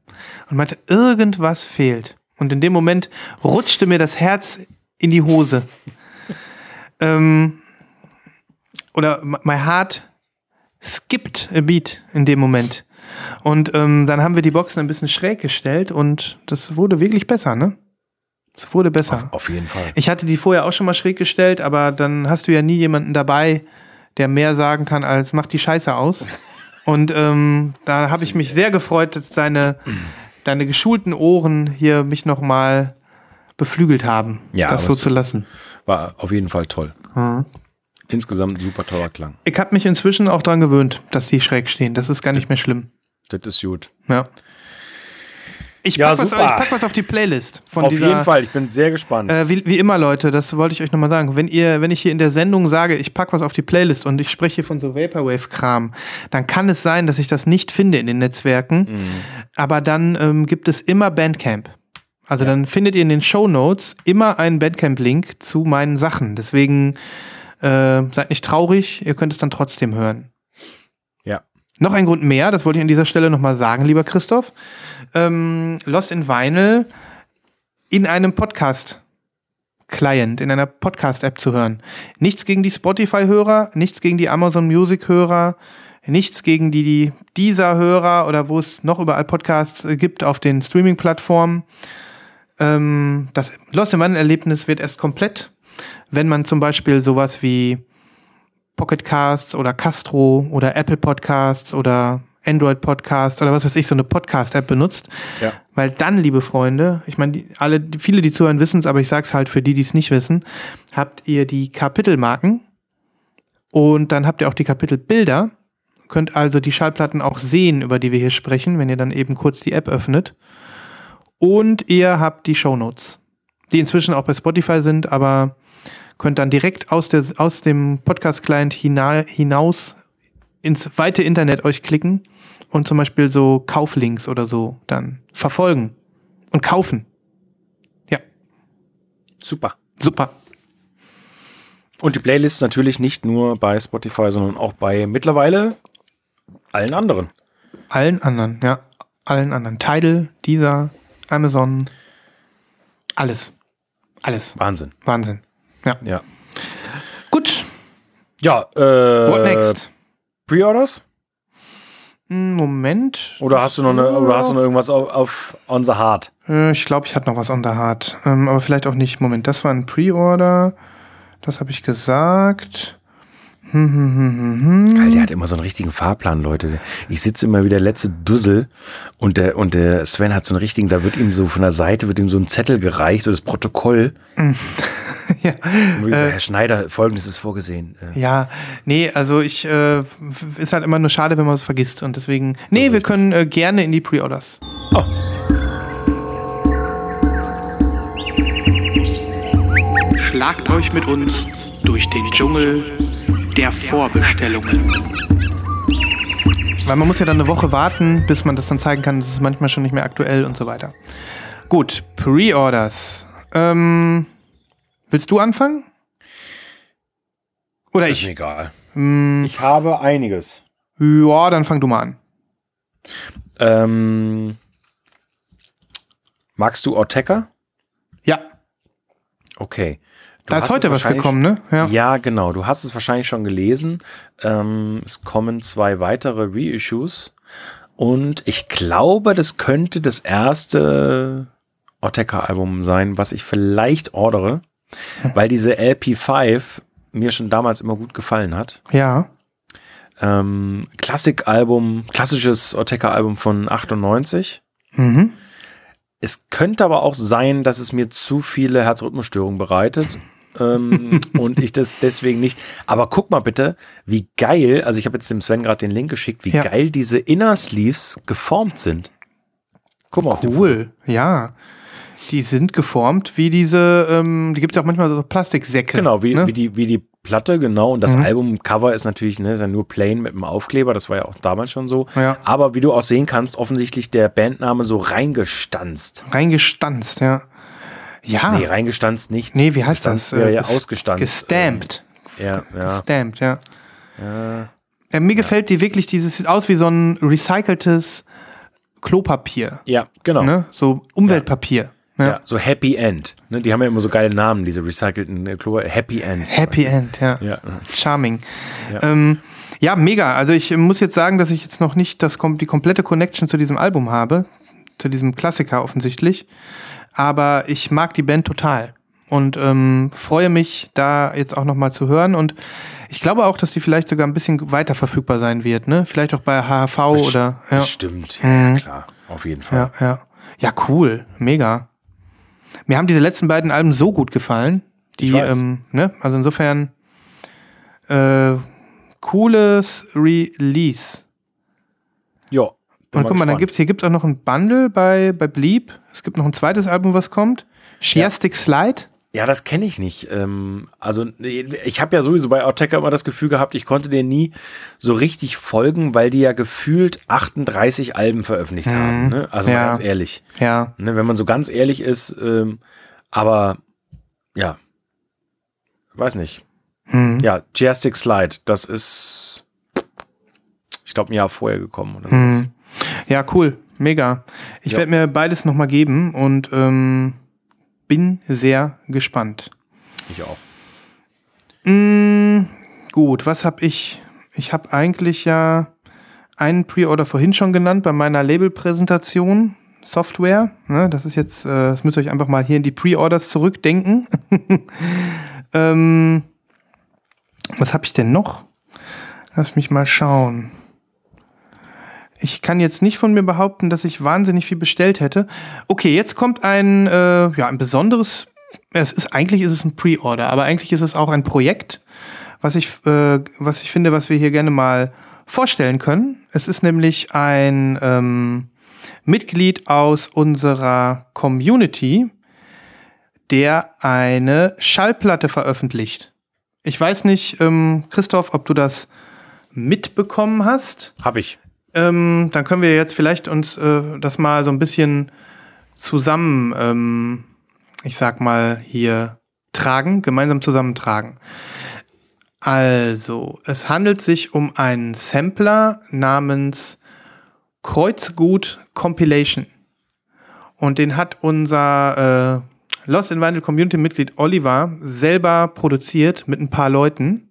und meinte, irgendwas fehlt. Und in dem Moment rutschte mir das Herz in die Hose. (laughs) ähm, oder my heart skipped a beat in dem Moment. Und ähm, dann haben wir die Boxen ein bisschen schräg gestellt und das wurde wirklich besser, ne? Es wurde besser. Auf jeden Fall. Ich hatte die vorher auch schon mal schräg gestellt, aber dann hast du ja nie jemanden dabei, der mehr sagen kann als mach die Scheiße aus. (laughs) Und ähm, da habe ich mich sehr gefreut, dass deine, deine geschulten Ohren hier mich nochmal beflügelt haben, Ja, das so zu lassen. War auf jeden Fall toll. Insgesamt ein super toller Klang. Ich habe mich inzwischen auch dran gewöhnt, dass die schräg stehen. Das ist gar nicht mehr schlimm. Das ist gut. Ja. Ich Ja, pack, was, ich super. pack was auf die Playlist von auf dieser. jeden Fall, ich bin sehr gespannt. Äh, wie, wie immer, Leute, das wollte ich euch nochmal sagen. Wenn ihr, wenn ich hier in der Sendung sage, ich pack was auf die Playlist und ich spreche hier von so Vaporwave-Kram, dann kann es sein, dass ich das nicht finde in den Netzwerken. Aber dann ähm, gibt es immer Bandcamp. Also dann findet ihr in den Show Notes immer einen Bandcamp-Link zu meinen Sachen. Deswegen äh, seid nicht traurig, ihr könnt es dann trotzdem hören. ja. Noch ein Grund mehr, das wollte ich an dieser Stelle nochmal sagen, lieber Christoph. Ähm, Lost in Vinyl in einem Podcast-Client, in einer Podcast-App zu hören. Nichts gegen die Spotify-Hörer, nichts gegen die Amazon Music-Hörer, nichts gegen die, die Deezer-Hörer oder wo es noch überall Podcasts äh, gibt auf den Streaming-Plattformen. Ähm, das Lost in Vinyl-Erlebnis wird erst komplett, wenn man zum Beispiel sowas wie Pocket Casts oder Castro oder Apple Podcasts oder Android Podcasts oder was weiß ich, so eine Podcast-App benutzt. Ja. Weil dann, liebe Freunde, ich meine, alle, viele, die zuhören, wissen es, aber ich sag's halt für die, die es nicht wissen, habt ihr die Kapitelmarken und dann habt ihr auch die Kapitelbilder. Könnt also die Schallplatten auch sehen, über die wir hier sprechen, wenn ihr dann eben kurz die App öffnet. Und ihr habt die Shownotes, die inzwischen auch bei Spotify sind, aber könnt dann direkt aus, der, aus dem Podcast-Client hina, hinaus ins weite Internet euch klicken und zum Beispiel so Kauflinks oder so dann verfolgen und kaufen. Ja, Super. super. Und die Playlist natürlich nicht nur bei Spotify, sondern auch bei mittlerweile allen anderen. Allen anderen, ja. Allen anderen. Tidal, Deezer, Amazon, alles. Alles. Wahnsinn. Wahnsinn. Ja. Ja. Gut, Ja, äh, what next? Pre-Orders? Hm, Moment. Oder hast du noch eine, oder hast du noch irgendwas auf, auf on the heart? Äh, Ich glaube, ich hatte noch was on the heart. Ähm, aber vielleicht auch nicht. Moment, das war ein Pre-Order. Das habe ich gesagt. Geil, der hat immer so einen richtigen Fahrplan, Leute. Ich sitze immer wie der letzte Dussel und der, und der Sven hat so einen richtigen, da wird ihm so von der Seite, wird ihm so ein Zettel gereicht, so das Protokoll. (laughs) ja. Und wie gesagt, Herr Schneider, folgendes ist vorgesehen. Äh, ja, nee, also ich, äh, ist halt immer nur schade, wenn man es vergisst. Und deswegen, nee, wir können äh, gerne in die Pre-Orders. Oh. Schlagt euch mit uns durch den Dschungel der Vorbestellungen. Weil man muss ja dann eine Woche warten, bis man das dann zeigen kann. Das ist manchmal schon nicht mehr aktuell und so weiter. Gut, Pre-Orders. Ähm, willst du anfangen? Oder Ist ich? mir egal. Hm, Ich habe einiges. ja, dann fang du mal an. Ähm, magst du Ortega? Ja, Okay. Da ist heute was gekommen, ne? Ja. Ja, genau. Du hast es wahrscheinlich schon gelesen. Ähm, es kommen zwei weitere Reissues. Und ich glaube, das könnte das erste Ortega-Album sein, was ich vielleicht ordere, weil diese LP5 mir schon damals immer gut gefallen hat. Ja. Ähm, Klassikalbum, klassisches Ortega-Album von 98. Mhm. Es könnte aber auch sein, dass es mir zu viele Herzrhythmusstörungen bereitet. Ähm, (laughs) und ich das deswegen nicht. Aber guck mal bitte, wie geil, also ich habe jetzt dem Sven gerade den Link geschickt, wie Ja. geil diese Inner Sleeves geformt sind. Guck mal. Cool, ja. Die sind geformt wie diese, ähm, die gibt es auch manchmal so Plastiksäcke. Genau, wie, ne? wie, die, wie die Platte, genau. Und das Mhm. Albumcover ist natürlich ne, ist ja nur plain mit einem Aufkleber. Das war ja auch damals schon so. Ja. Aber wie du auch sehen kannst, offensichtlich der Bandname so reingestanzt. Reingestanzt, ja. Ja. Nee, reingestanzt nicht. Nee, wie heißt Gestanzt das? Äh, ja ges- ausgestanzt. Gestampt. Ja, ja. Gestampt, ja. ja. Äh, mir gefällt die wirklich, dieses sieht aus wie so ein recyceltes Klopapier. Ja, genau. Ne? So Umweltpapier. Ja. Ja. so Happy End. Ne, die haben ja immer so geile Namen, diese recycelten äh, Klo Happy End. Happy End, ja. Ja. Charming. Ja. Ähm, ja, mega. Also ich muss jetzt sagen, dass ich jetzt noch nicht das, die komplette Connection zu diesem Album habe, zu diesem Klassiker offensichtlich. Aber ich mag die Band total und ähm, freue mich, da jetzt auch noch mal zu hören. Und ich glaube auch, dass die vielleicht sogar ein bisschen weiter verfügbar sein wird. Ne? Vielleicht auch bei HHV oder ja, Bestimmt. Ja, Mhm. klar. Auf jeden Fall. ja, ja. Ja, cool, mega. Mir haben diese letzten beiden Alben so gut gefallen. Die, ähm, ne? Also insofern äh, cooles Release. Ja. Und guck mal, dann gibt, hier gibt es auch noch ein Bundle bei, bei Bleep. Es gibt noch ein zweites Album, was kommt. Chiastic Slide. Ja, das kenne ich nicht. Ähm, also ich habe ja sowieso bei Ortega immer das Gefühl gehabt, ich konnte denen nie so richtig folgen, weil die ja gefühlt 38 Alben veröffentlicht haben. Ne? Also Mhm. Ja. ganz ehrlich. Ja. Ne? Wenn man so ganz ehrlich ist, ähm, aber ja, weiß nicht. Hm. Ja, Giastic Slide, das ist, ich glaube, ein Jahr vorher gekommen oder Hm. sowas. Ja, cool. Mega. Ich Ja. werde mir beides noch mal geben und ähm, bin sehr gespannt. Ich auch. Mm, gut, was habe ich? Ich habe eigentlich ja einen Pre-Order vorhin schon genannt bei meiner Label-Präsentation. Software. Ne, das ist jetzt, äh, das müsst ihr euch einfach mal hier in die Pre-Orders zurückdenken. (laughs) ähm, was habe ich denn noch? Lass mich mal schauen. Ich kann jetzt nicht von mir behaupten, dass ich wahnsinnig viel bestellt hätte. Okay, jetzt kommt ein, äh, ja, ein besonderes. Es ist eigentlich ist es ein Pre-Order, aber eigentlich ist es auch ein Projekt, was ich, äh, was ich finde, was wir hier gerne mal vorstellen können. Es ist nämlich ein ähm, Mitglied aus unserer Community, der eine Schallplatte veröffentlicht. Ich weiß nicht, ähm, Christoph, ob du das mitbekommen hast. Hab ich. Ähm, dann können wir jetzt vielleicht uns äh, das mal so ein bisschen zusammen, ähm, ich sag mal, hier tragen, gemeinsam zusammentragen. Also, es handelt sich um einen Sampler namens Kreuzgut Compilation. Und den hat unser äh, Lost in Vinyl Community Mitglied Oliver selber produziert mit ein paar Leuten.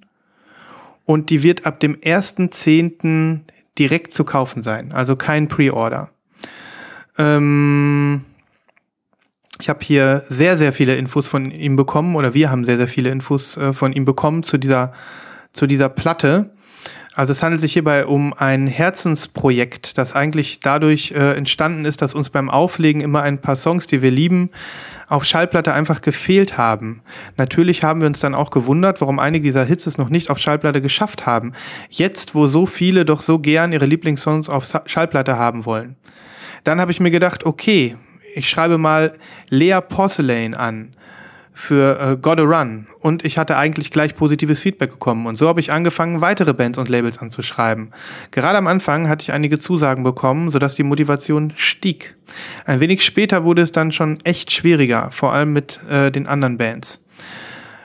Und die wird ab dem 1.10. direkt zu kaufen sein. Also kein Pre-Order. Ähm, ich habe hier sehr, sehr viele Infos von ihm bekommen, oder wir haben sehr, sehr viele Infos äh, von ihm bekommen zu dieser, zu dieser Platte. Also es handelt sich hierbei um ein Herzensprojekt, das eigentlich dadurch äh, entstanden ist, dass uns beim Auflegen immer ein paar Songs, die wir lieben, auf Schallplatte einfach gefehlt haben. Natürlich haben wir uns dann auch gewundert, warum einige dieser Hits es noch nicht auf Schallplatte geschafft haben. Jetzt, wo so viele doch so gern ihre Lieblingssongs auf Schallplatte haben wollen. Dann habe ich mir gedacht, okay, ich schreibe mal Lea Porcelain an. Für äh, Gotta Run und ich hatte eigentlich gleich positives Feedback bekommen und so habe ich angefangen, weitere Bands und Labels anzuschreiben. Gerade am Anfang hatte ich einige Zusagen bekommen, sodass die Motivation stieg. Ein wenig später wurde es dann schon echt schwieriger, vor allem mit äh, den anderen Bands.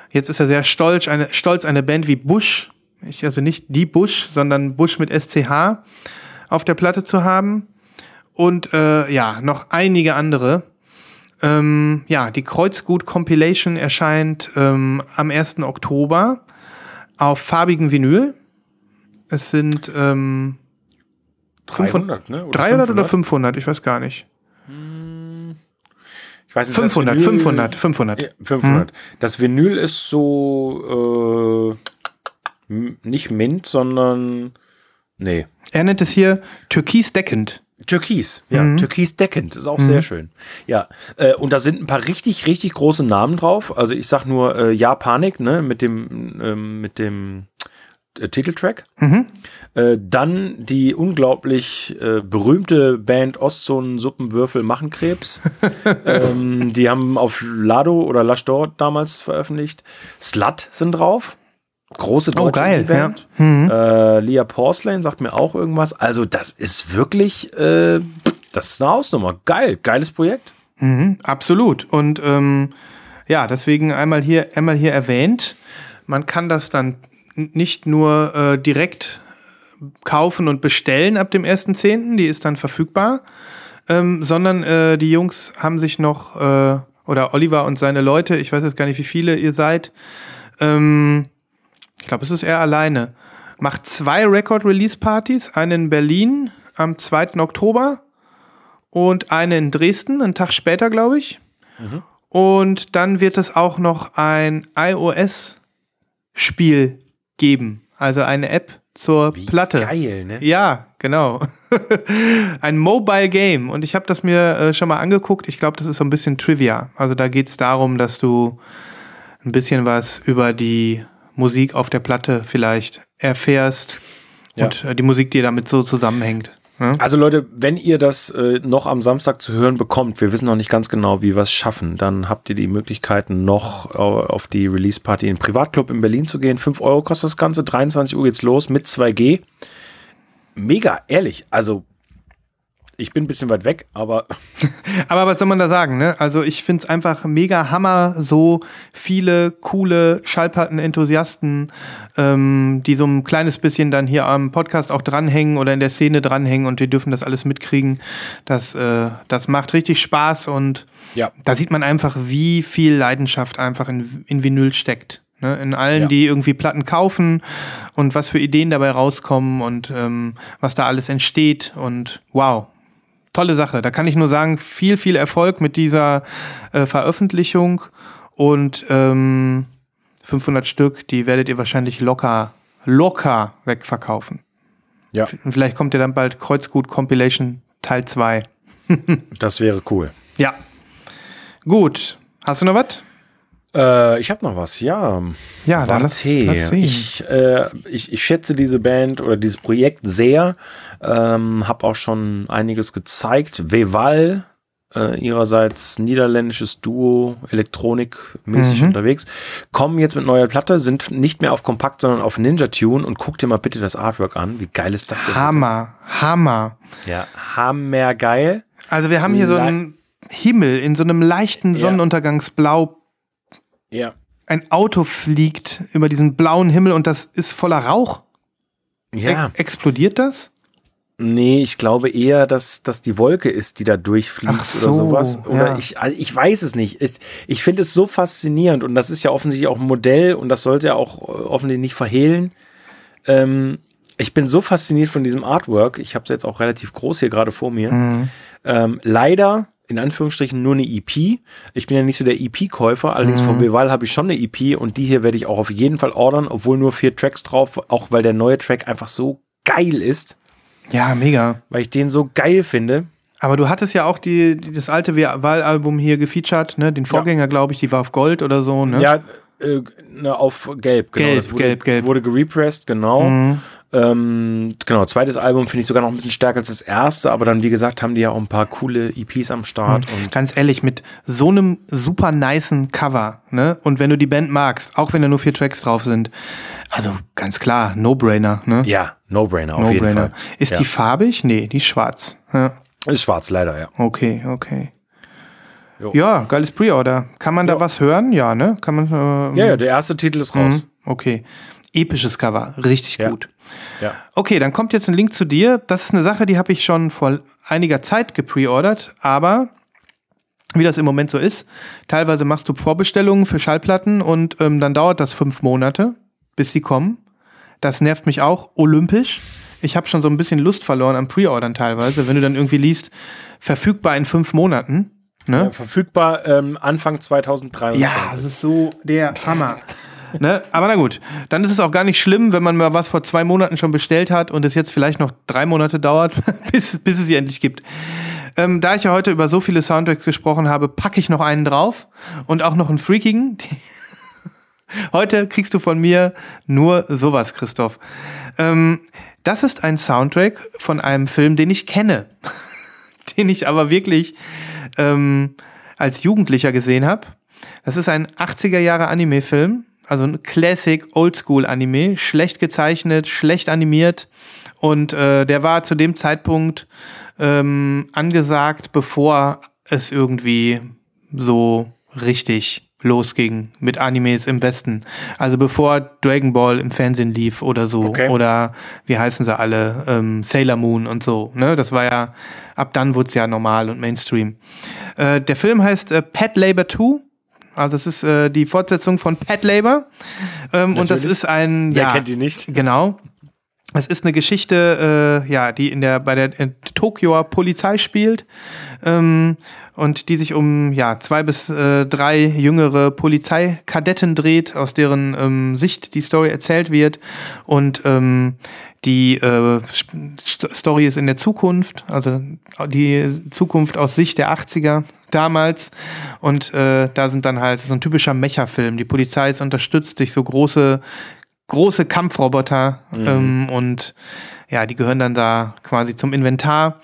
Jetzt ist er sehr stolz, eine, stolz, eine Band wie Bush, ich, also nicht die Bush, sondern Bush mit SCH auf der Platte zu haben und äh, ja, noch einige andere. Ähm, ja, die Kreuzgut Compilation erscheint ähm, am 1. Oktober auf farbigen Vinyl. Es sind ähm, 300, ne? 300 oder 500, ich weiß gar nicht. Ich weiß nicht, 500, das Vinyl- 500, 500. Ja, 500. Das Vinyl ist so äh, nicht Mint, sondern nee. Er nennt es hier Türkis deckend. Türkis, ja, Mhm. Türkis deckend, ist auch sehr schön. Ja, äh, und da sind ein paar richtig, richtig große Namen drauf. Also ich sag nur äh, Ja Panik, ne, mit dem, ähm, mit dem äh, Titeltrack. Mhm. Äh, dann die unglaublich äh, berühmte Band Ostzonen Suppenwürfel machen Krebs. (laughs) ähm, die haben auf Lado oder Lashdor damals veröffentlicht. Slut sind drauf. Große deutsche Oh, geil, Band. ja. Mhm. Äh, Leah Porcelain sagt mir auch irgendwas. Also, das ist wirklich, äh, das ist eine Hausnummer. Geil, geiles Projekt. Mhm, absolut. Und ähm, ja, deswegen einmal hier, einmal hier erwähnt. Man kann das dann nicht nur äh, direkt kaufen und bestellen ab dem 1.10., die ist dann verfügbar, ähm, sondern äh, die Jungs haben sich noch, äh, oder Oliver und seine Leute, ich weiß jetzt gar nicht, wie viele ihr seid, ähm, ich glaube, es ist er alleine, macht zwei Record-Release-Partys, eine in Berlin am 2. Oktober und eine in Dresden, einen Tag später, glaube ich. Und dann wird es auch noch ein iOS-Spiel geben, also eine App zur Platte. Geil, ne? Ja, genau. (laughs) ein Mobile Game. Und ich habe das mir äh, schon mal angeguckt. Ich glaube, das ist so ein bisschen Trivia. Also da geht es darum, dass du ein bisschen was über die Musik auf der Platte vielleicht erfährst Ja. und äh, die Musik, die damit so zusammenhängt. Ne? Also Leute, wenn ihr das äh, noch am Samstag zu hören bekommt, wir wissen noch nicht ganz genau, wie wir es schaffen, dann habt ihr die Möglichkeiten noch äh, auf die Release-Party in den Privatclub in Berlin zu gehen. 5 Euro kostet das Ganze, 23 Uhr geht's los mit 2G. Mega, ehrlich, also ich bin ein bisschen weit weg, aber (laughs) Aber was soll man da sagen, ne? Also ich find's einfach mega Hammer, so viele coole Schallplatten-Enthusiasten, ähm, die so ein kleines bisschen dann hier am Podcast auch dranhängen oder in der Szene dranhängen und die dürfen das alles mitkriegen. Das, äh, das macht richtig Spaß und ja, da sieht man einfach, wie viel Leidenschaft einfach in, in Vinyl steckt. Ne? In allen, Ja. die irgendwie Platten kaufen und was für Ideen dabei rauskommen und ähm, was da alles entsteht und wow. Tolle Sache. Da kann ich nur sagen, viel, viel Erfolg mit dieser äh, Veröffentlichung und ähm, 500 Stück, die werdet ihr wahrscheinlich locker, locker wegverkaufen. ja, Und vielleicht kommt ihr dann bald Kreuzgut Compilation Teil 2. (laughs) das wäre cool. Ja. Gut. Hast du noch was? Äh, ich habe noch was, ja. Ja, dann lass, lass sehen. Ich, äh, ich, ich schätze diese Band oder dieses Projekt sehr. Ähm, hab auch schon einiges gezeigt. Veval, äh, ihrerseits niederländisches Duo, elektronikmäßig Mhm. unterwegs, kommen jetzt mit neuer Platte, sind nicht mehr auf Kompakt, sondern auf Ninja Tune und guck dir mal bitte das Artwork an. Wie geil ist das denn? Hammer, Hammer. Ja, hammergeil. Also wir haben hier so Le- einen Himmel in so einem leichten. Sonnenuntergangsblau. Ja. Ein Auto fliegt über diesen blauen Himmel und das ist voller Rauch. Ja. E explodiert das? Nee, ich glaube eher, dass das die Wolke ist, die da durchfliegt so, oder sowas. Oder ja. ich, also ich weiß es nicht. Ich, ich finde es so faszinierend und das ist ja offensichtlich auch ein Modell und das sollte ja auch äh, offensichtlich nicht verhehlen. Ähm, ich bin so fasziniert von diesem Artwork. Ich habe es jetzt auch relativ groß hier gerade vor mir. Mhm. Ähm, leider in Anführungsstrichen nur eine EP. Ich bin ja nicht so der EP-Käufer, allerdings Mhm. von Beval habe ich schon eine EP und die hier werde ich auch auf jeden Fall ordern, obwohl nur vier Tracks drauf, auch weil der neue Track einfach so geil ist, Ja, mega. weil ich den so geil finde. Aber du hattest ja auch die, das alte Wahlalbum hier gefeatured, ne? Den Vorgänger, glaube ich, die war auf Gold oder so, ne? Ja, äh, ne, auf gelb, genau. Gelb, wurde, gelb, gelb. Wurde gerepressed, genau. Mhm. Ähm, genau, zweites Album finde ich sogar noch ein bisschen stärker als das erste, aber dann, wie gesagt, haben die ja auch ein paar coole EPs am Start. Mhm. Und Ganz ehrlich, mit so einem super nicen Cover, ne? Und wenn du die Band magst, auch wenn da nur vier Tracks drauf sind, also ganz klar, No-Brainer, ne? Ja, No-Brainer, auf no jeden Fall. Ist ja. die farbig? Nee, die ist schwarz. Ja. Ist schwarz, leider, ja. Okay, okay. Jo. Ja, geiles Pre-Order. Kann man da was hören? Ja, ne? Kann man. Äh, Ja, ja, der erste Titel ist raus. Mhm, Okay. Episches Cover. Richtig Ja. gut. Ja. Okay, dann kommt jetzt ein Link zu dir. Das ist eine Sache, die habe ich schon vor einiger Zeit gepreordert, aber wie das im Moment so ist, teilweise machst du Vorbestellungen für Schallplatten und ähm, dann dauert das fünf Monate, bis sie kommen. Das nervt mich auch olympisch. Ich habe schon so ein bisschen Lust verloren am Preordern teilweise, wenn du dann irgendwie liest, verfügbar in fünf Monaten. Ne? Ja, verfügbar ähm, Anfang 2023. Ja, das ist so der Hammer. Ne? Aber na gut, dann ist es auch gar nicht schlimm, wenn man mal was vor zwei Monaten schon bestellt hat und es jetzt vielleicht noch drei Monate dauert, (laughs) bis, bis es sie endlich gibt. Ähm, da ich ja heute über so viele Soundtracks gesprochen habe, packe ich noch einen drauf und auch noch einen freakigen. (laughs) Heute kriegst du von mir nur sowas, Christoph. Ähm, das ist ein Soundtrack von einem Film, den ich kenne, (laughs) den ich aber wirklich ähm, als Jugendlicher gesehen habe. Das ist ein 80er Jahre Anime-Film, also ein Classic Oldschool Anime, schlecht gezeichnet, schlecht animiert und äh, der war zu dem Zeitpunkt ähm, angesagt, bevor es irgendwie so richtig losging mit Animes im Westen. Also bevor Dragon Ball im Fernsehen lief oder so. Okay. Oder wie heißen sie alle? Ähm, Sailor Moon und so. Ne? Das war ja, ab dann wurde es ja normal und Mainstream. Äh, der Film heißt äh, Pet Labor 2. Also es ist äh, die Fortsetzung von Pet Labor. Ähm, und das ist ein, Wer ja, kennt die nicht? Genau. Es ist eine Geschichte, äh, ja, die in der bei der äh, Tokioer Polizei spielt ähm, und die sich um ja zwei bis äh, drei jüngere Polizeikadetten dreht, aus deren ähm, Sicht die Story erzählt wird und ähm, die äh, St Story ist in der Zukunft, also die Zukunft aus Sicht der 80er damals und äh, da sind dann halt so ein typischer Mecha-Film. Die Polizei ist unterstützt durch so große große Kampfroboter ähm, und ja, die gehören dann da quasi zum Inventar.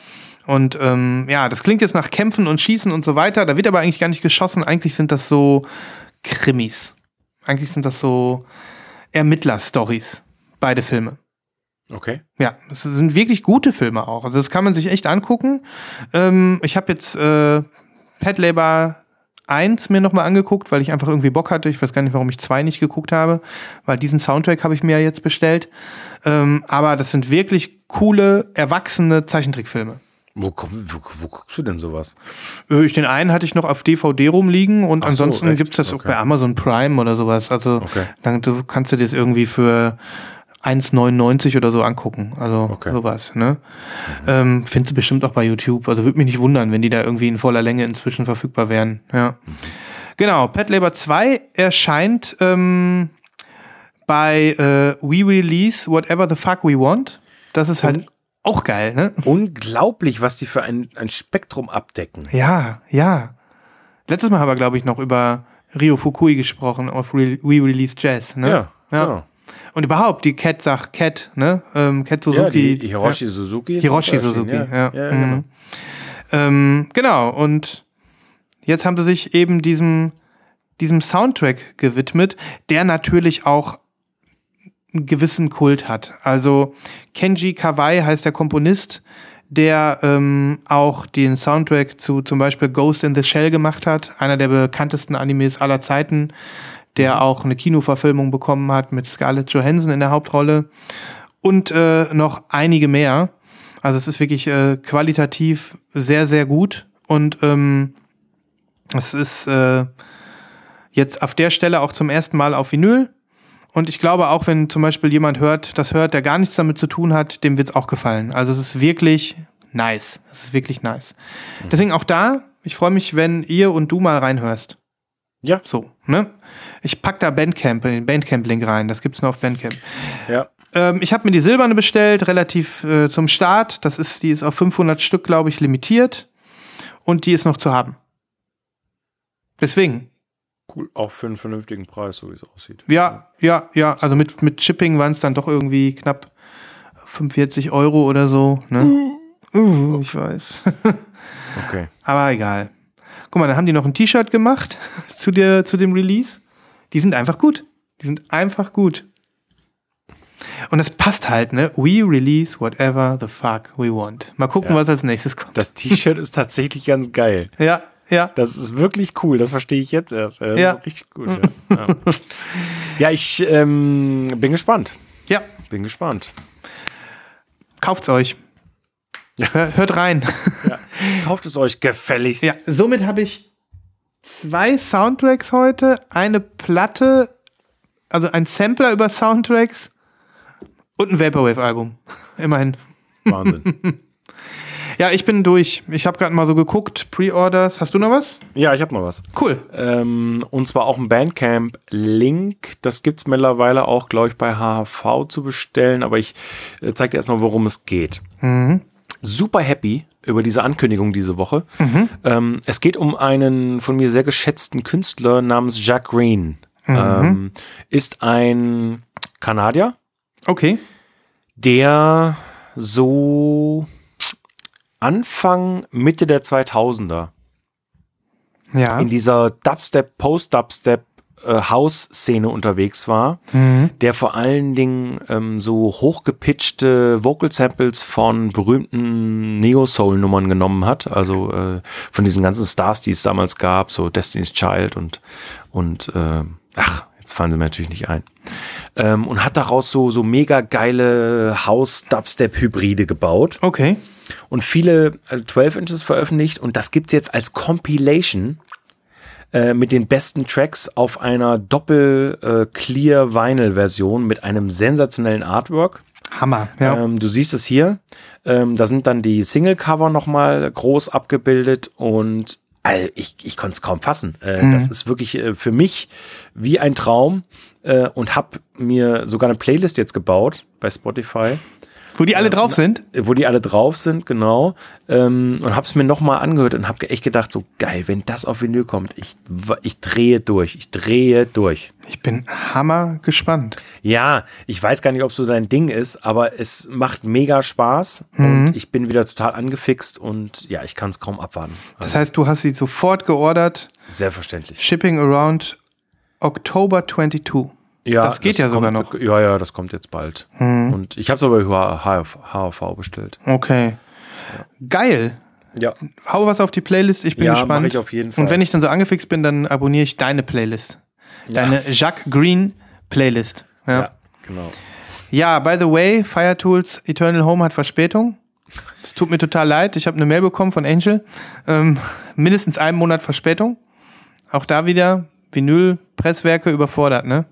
Und ähm, ja, das klingt jetzt nach Kämpfen und Schießen und so weiter. Da wird aber eigentlich gar nicht geschossen. Eigentlich sind das so Krimis. Eigentlich sind das so Ermittler-Stories. Beide Filme. Okay. Ja, das sind wirklich gute Filme auch. Also das kann man sich echt angucken. Ähm, ich habe jetzt äh, Pet Labor 1 mir nochmal angeguckt, weil ich einfach irgendwie Bock hatte. Ich weiß gar nicht, warum ich 2 nicht geguckt habe, weil diesen Soundtrack habe ich mir ja jetzt bestellt. Ähm, aber das sind wirklich coole, erwachsene Zeichentrickfilme. Wo, komm, wo, wo guckst du denn sowas? Äh, Ich, den einen hatte ich noch auf DVD rumliegen und so, ansonsten echt? gibt's das auch Okay. bei Amazon Prime oder sowas. Also Okay. dann du, kannst du das irgendwie für 1,99 oder so angucken. Also Okay. sowas. Ne? Ähm, findest du bestimmt auch bei YouTube. Also würde mich nicht wundern, wenn die da irgendwie in voller Länge inzwischen verfügbar wären. Ja. Genau, Pet Labor 2 erscheint ähm, bei äh, We Release Whatever the Fuck We Want. Das ist halt auch geil, ne? Unglaublich, was die für ein, ein Spektrum abdecken. Ja, ja. Letztes Mal haben wir, glaube ich, noch über Rio Fukui gesprochen auf Re We Release Jazz, ne? Ja, ja. genau. Und überhaupt die Cat sagt Cat, ne? Ähm, Cat Ja, Suzuki. die Hiroshi Suzuki. ist Hiroshi Suzuki, ja. Ja, ja, Mhm. genau. Ähm, genau, und jetzt haben sie sich eben diesem, diesem Soundtrack gewidmet, der natürlich auch einen gewissen Kult hat. Also Kenji Kawai heißt der Komponist, der ähm, auch den Soundtrack zu zum Beispiel Ghost in the Shell gemacht hat, einer der bekanntesten Animes aller Zeiten, der auch eine Kinoverfilmung bekommen hat mit Scarlett Johansson in der Hauptrolle und äh, noch einige mehr. Also es ist wirklich äh, qualitativ sehr, sehr gut und ähm, es ist äh, jetzt auf der Stelle auch zum ersten Mal auf Vinyl. Und ich glaube auch, wenn zum Beispiel jemand hört, das hört, der gar nichts damit zu tun hat, dem wird es auch gefallen. Also es ist wirklich nice. Es ist wirklich nice. Deswegen auch da, ich freue mich, wenn ihr und du mal reinhörst. Ja. So, ne? Ich pack da Bandcamp, den Bandcamp-Link rein. Das gibt's nur auf Bandcamp. Ja. Ähm, ich habe mir die silberne bestellt, relativ äh, zum Start. Das ist, die ist auf 500 Stück, glaube ich, limitiert. Und die ist noch zu haben. Deswegen, Cool. Auch für einen vernünftigen Preis, so wie es aussieht. ja, ja, ja. Also mit, mit Shipping waren es dann doch irgendwie knapp 45 Euro oder so. Ne? Uh, ich weiß. (laughs) Okay. Aber egal. Guck mal, dann haben die noch ein T-Shirt gemacht (laughs) zu, der, zu dem Release. Die sind einfach gut. Die sind einfach gut. Und das passt halt, ne? We release whatever the fuck we want. Mal gucken, Ja. was als nächstes kommt. Das T-Shirt ist tatsächlich ganz geil. (laughs) Ja, ja. Das ist wirklich cool, das verstehe ich jetzt erst. Das Ja. richtig gut. Ja, ja. (laughs) ja ich ähm, bin gespannt. Ja, Bin gespannt. kauft's euch. Hör, hört rein. Kauft es euch gefälligst. Ja, somit habe ich zwei Soundtracks heute, eine Platte, also ein Sampler über Soundtracks und ein Vaporwave-Album. Immerhin. Wahnsinn. (laughs) Ja, ich bin durch. Ich habe gerade mal so geguckt, Pre-Orders. Hast du noch was? ja, ich habe noch was. Cool. Ähm, und zwar auch ein Bandcamp-Link. Das gibt es mittlerweile auch, glaube ich, bei HHV zu bestellen. Aber ich äh, zeige dir erstmal, worum es geht. Super happy über diese Ankündigung diese Woche. Ähm, es geht um einen von mir sehr geschätzten Künstler namens Jack Green. Ähm, ist ein Kanadier, Okay. der so Anfang, Mitte der 2000er Ja. in dieser Dubstep, Post-Dubstep äh, House-Szene unterwegs war, der vor allen Dingen ähm, so hochgepitchte Vocal-Samples von berühmten Neo-Soul-Nummern genommen hat, also äh, von diesen ganzen Stars, die es damals gab, so Destiny's Child und, und äh, ach, jetzt fallen sie mir natürlich nicht ein. Ähm, und hat daraus so, so mega geile House-Dubstep-Hybride gebaut Okay. und viele äh, 12 Inches veröffentlicht und das gibt's jetzt als Compilation äh, mit den besten Tracks auf einer doppel äh, clear Vinyl Version mit einem sensationellen Artwork. Hammer. Ja. Ähm, du siehst es hier. Ähm, da sind dann die Single Cover noch mal groß abgebildet und all, ich, ich konnte es kaum fassen. Äh, Das ist wirklich äh, für mich wie ein Traum äh, und habe mir sogar eine Playlist jetzt gebaut bei Spotify Wo die alle drauf sind? wo die alle drauf sind, genau. Ähm, und hab's mir nochmal angehört und hab echt gedacht, so geil, wenn das auf Vinyl kommt, ich, ich drehe durch, ich drehe durch. Ich bin hammer gespannt. Ja, ich weiß gar nicht, ob so dein Ding ist, aber es macht mega Spaß Mhm. und ich bin wieder total angefixt und ja, ich kann es kaum abwarten. Das heißt, du hast sie sofort geordert. Selbstverständlich. Shipping around October 22. Ja, Das geht ja sogar kommt, noch. Ja, ja, das kommt jetzt bald. Und ich habe es aber über HF, HV bestellt. Okay. Geil. Ja. Hau was auf die Playlist, ich bin Ja, gespannt. mach ich auf jeden Fall. Und wenn ich dann so angefixt bin, dann abonniere ich deine Playlist. Deine Jacques Green Playlist. Ja. Ja, genau. ja, by the way, Fire Tools Eternal Home hat Verspätung. Es tut mir total leid. Ich habe eine Mail bekommen von Angel. Ähm, mindestens einen Monat Verspätung. Auch da wieder Vinyl-Presswerke überfordert, ne?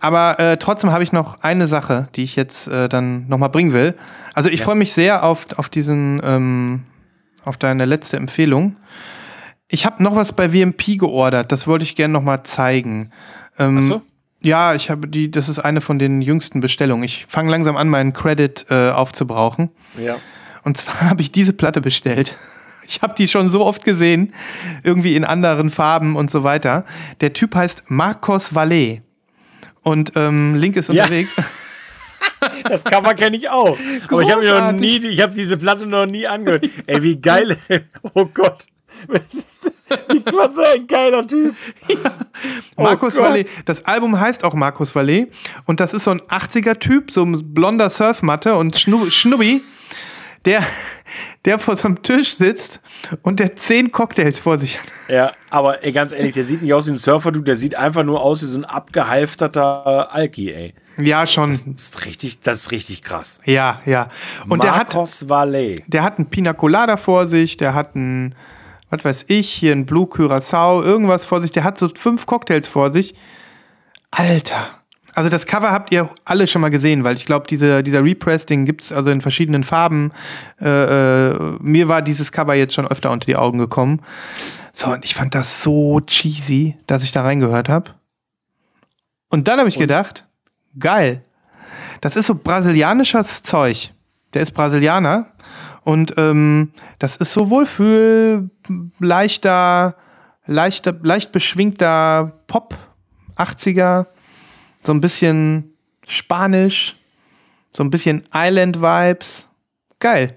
Aber äh, trotzdem habe ich noch eine Sache, die ich jetzt äh, dann nochmal bringen will. Also ich freue mich sehr auf, auf diesen, ähm, auf deine letzte Empfehlung. Ich habe noch was bei VMP geordert, das wollte ich gerne nochmal zeigen. Ähm, Ach so? Ja, ich habe die, das ist eine von den jüngsten Bestellungen. Ich fange langsam an, meinen Credit äh, aufzubrauchen. Ja. Und zwar (laughs) habe ich diese Platte bestellt. (laughs) Ich habe die schon so oft gesehen, irgendwie in anderen Farben und so weiter. Der Typ heißt Marcos Valle. Und ähm, Link ist Ja. unterwegs. (laughs) Das Cover kenne ich auch. Aber ich habe noch Großartig. nie, ich habe diese Platte noch nie angehört. Ey, wie geil ist? Oh Gott. Was für ein geiler Typ. Markus Gott. Valle. Das Album heißt auch Markus Valle. Und das ist so ein 80er-Typ, so ein blonder Surfmatte und Schnu Schnubbi, der, der vor so einem Tisch sitzt und der zehn Cocktails vor sich hat. Ja, aber ey, ganz ehrlich, der sieht nicht aus wie ein Surfer, du, der sieht einfach nur aus wie so ein abgehalfterter Alki, ey. Ja, schon. Das ist richtig, das ist richtig krass. Ja, ja. Und der hat, Marcos der hat einen Pina Colada vor sich, der hat einen, was weiß ich, hier einen Blue Curacao, irgendwas vor sich. Der hat so fünf Cocktails vor sich. Alter. Also das Cover habt ihr alle schon mal gesehen, weil ich glaube, diese, dieser Repress, den gibt's also in verschiedenen Farben. Äh, äh, mir war dieses Cover jetzt schon öfter unter die Augen gekommen. So, und ich fand das so cheesy, dass ich da reingehört habe. Und dann habe ich gedacht, geil. Das ist so brasilianisches Zeug. Der ist Brasilianer. Und ähm, das ist so Wohlfühl, leichter, leichter, leicht beschwingter Pop, 80er, so ein bisschen Spanisch. So ein bisschen Island-Vibes. Geil.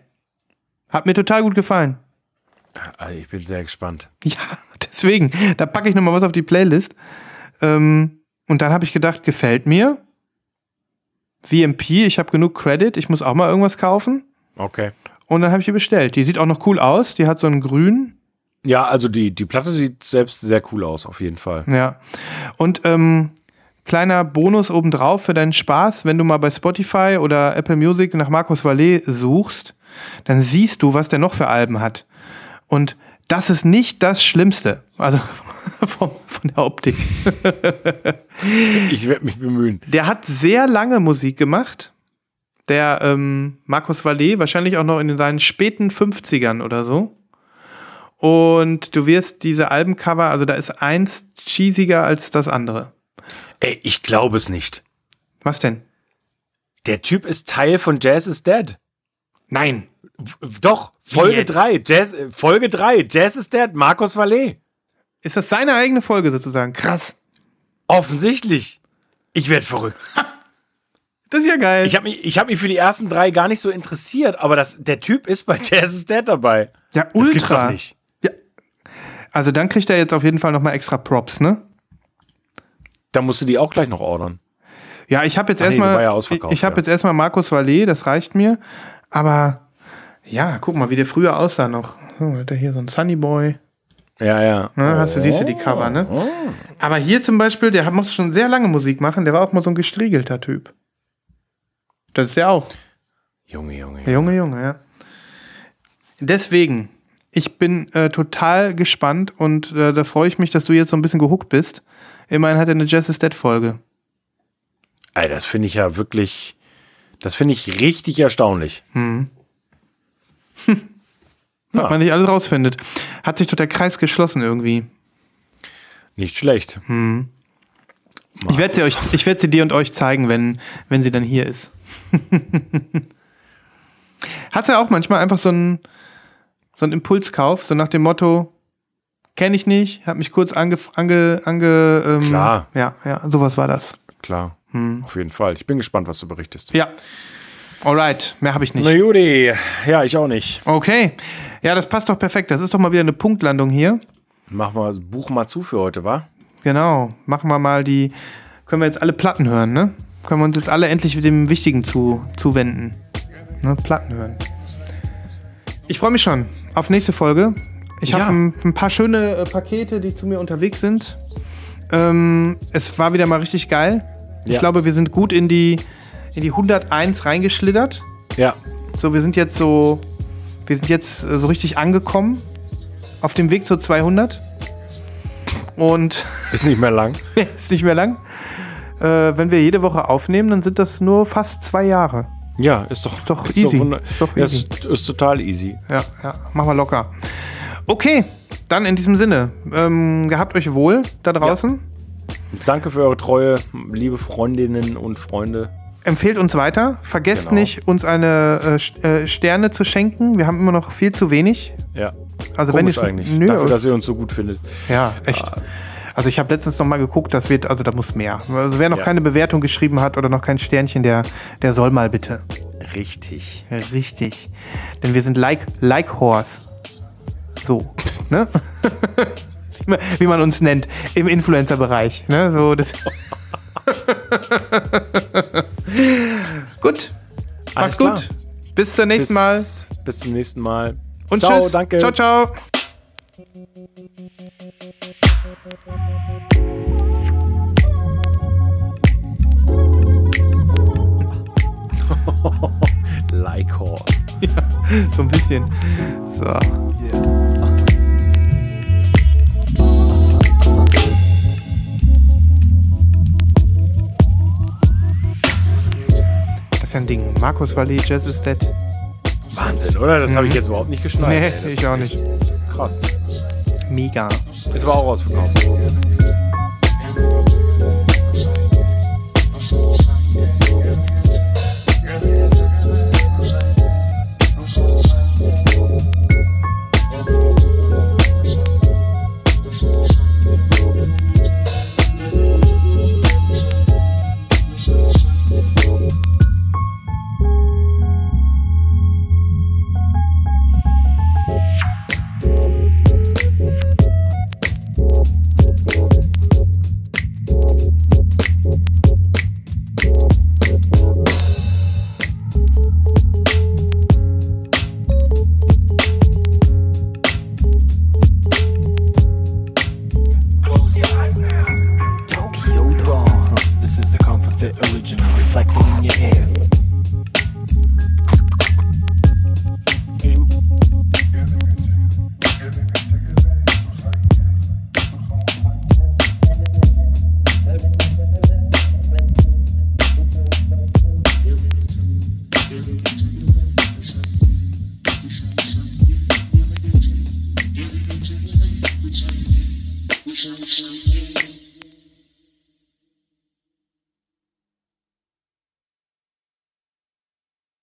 Hat mir total gut gefallen. Ah, Ich bin sehr gespannt. Ja, (laughs) deswegen. Da packe ich nochmal was auf die Playlist. Ähm, und dann habe ich gedacht, gefällt mir. VMP, ich habe genug Credit, ich muss auch mal irgendwas kaufen. Okay. Und dann habe ich die bestellt. Die sieht auch noch cool aus. Die hat so einen grün. Ja, also die, die Platte sieht selbst sehr cool aus, auf jeden Fall. Ja. Und ähm, kleiner Bonus obendrauf für deinen Spaß, wenn du mal bei Spotify oder Apple Music nach Markus Vallet suchst, dann siehst du, was der noch für Alben hat. Und das ist nicht das Schlimmste. Also (laughs) von, von der Optik. Ich werde mich bemühen. Der hat sehr lange Musik gemacht. Der ähm, Markus Vallet, wahrscheinlich auch noch in seinen späten 50ern oder so. Und du wirst diese Albencover, also da ist eins cheesiger als das andere. Ey, ich glaube es nicht. Was denn? Der Typ ist Teil von Jazz is Dead. Nein. Doch, Folge jetzt? 3, Jazz, äh, Folge 3, Jazz is Dead, Markus Vallet. Ist das seine eigene Folge sozusagen? Krass. Offensichtlich. Ich werde verrückt. (laughs) Das ist ja geil. Ich habe mich, ich hab mich für die ersten drei gar nicht so interessiert, aber das, der Typ ist bei (laughs) Jazz is Dead dabei. ja, Das gibt's ultra. doch nicht. Ja. Also dann kriegt er jetzt auf jeden Fall nochmal extra Props, ne? Da musst du die auch gleich noch ordern. Ja, ich habe jetzt nee, erstmal ja ich, ich habe ja. jetzt erstmal Markus Vallet, das reicht mir, aber ja, guck mal, wie der früher aussah noch. Oh, hat er hier so ein Sunny Boy. Ja, ja. Ne? Hast du, siehst du die Cover, ne? Aber hier zum Beispiel, der muss schon sehr lange Musik machen, der war auch mal so ein gestriegelter Typ. Das ist der auch. Junge, Junge. Der Junge, Junge, ja. Deswegen, ich bin äh, total gespannt und äh, da freue ich mich, dass du jetzt so ein bisschen gehuckt bist. Immerhin hat er eine Jazz is Dead Folge. Ey, das finde ich ja wirklich, das finde ich richtig erstaunlich. (laughs) Was Ja. man nicht alles rausfindet. Hat sich doch der Kreis geschlossen irgendwie. Nicht schlecht. Ich werde sie, euch, ich werd sie dir und euch zeigen, wenn, wenn sie dann hier ist. (laughs) Hast du auch manchmal einfach so einen, so einen Impulskauf, so nach dem Motto, kenne ich nicht, hab mich kurz ange... ange, ange ähm, Klar. Ja, ja, sowas war das. Klar. Auf jeden Fall. Ich bin gespannt, was du berichtest. Ja. Alright, mehr habe ich nicht. Na Judy, ja, ich auch nicht. Okay. Ja, das passt doch perfekt. Das ist doch mal wieder eine Punktlandung hier. Machen wir das Buch mal zu für heute, wa? Genau. Machen wir mal die. Können wir jetzt alle Platten hören, ne? Können wir uns jetzt alle endlich dem Wichtigen zu, zuwenden. Ne? Platten hören. Ich freue mich schon auf nächste Folge. Ich Ja. habe ein, ein paar schöne äh, Pakete, die zu mir unterwegs sind. Ähm, es war wieder mal richtig geil. Ich Ja. glaube, wir sind gut in die, in die 101 reingeschlittert. Ja. So, wir sind jetzt so, wir sind jetzt äh, so richtig angekommen auf dem Weg zur 200. Und (laughs) Ist nicht mehr lang. ist nicht mehr lang. Äh, wenn wir jede Woche aufnehmen, dann sind das nur fast zwei Jahre. Ja, ist doch, Ist doch easy. wunder- Ist doch easy. Ist, ist total easy. Ja, ja, machen wir locker. Okay, dann in diesem Sinne, ähm, gehabt euch wohl da draußen. Danke für eure Treue, liebe Freundinnen und Freunde. Empfehlt uns weiter. Vergesst Genau. nicht, uns eine äh, äh, Sterne zu schenken. Wir haben immer noch viel zu wenig. Ja. Also wenn Komisch ihr eigentlich. Nö, Dafür, dass ihr uns so gut findet. Ja, echt. Also ich habe letztens noch mal geguckt, das wird, also da muss mehr. Also wer noch Ja. keine Bewertung geschrieben hat oder noch kein Sternchen, der, der soll mal bitte. Richtig. Richtig. Denn wir sind like, like Horse. So, ne? (laughs) Wie man- uns nennt im Influencer-Bereich. Ne? So, das (laughs) gut. Macht's klar. gut. Bis zum nächsten Mal. Bis zum nächsten Mal. Und ciao, tschüss. danke. Ciao, ciao. (laughs) Like Horse. So ein bisschen. So. Das ein Ding. Markus Vallet, Jazz is Dead. Wahnsinn, oder? Das habe ich jetzt überhaupt nicht geschnallt. Nee, ich auch nicht. Krass. Mega. Ist aber auch ausverkauft.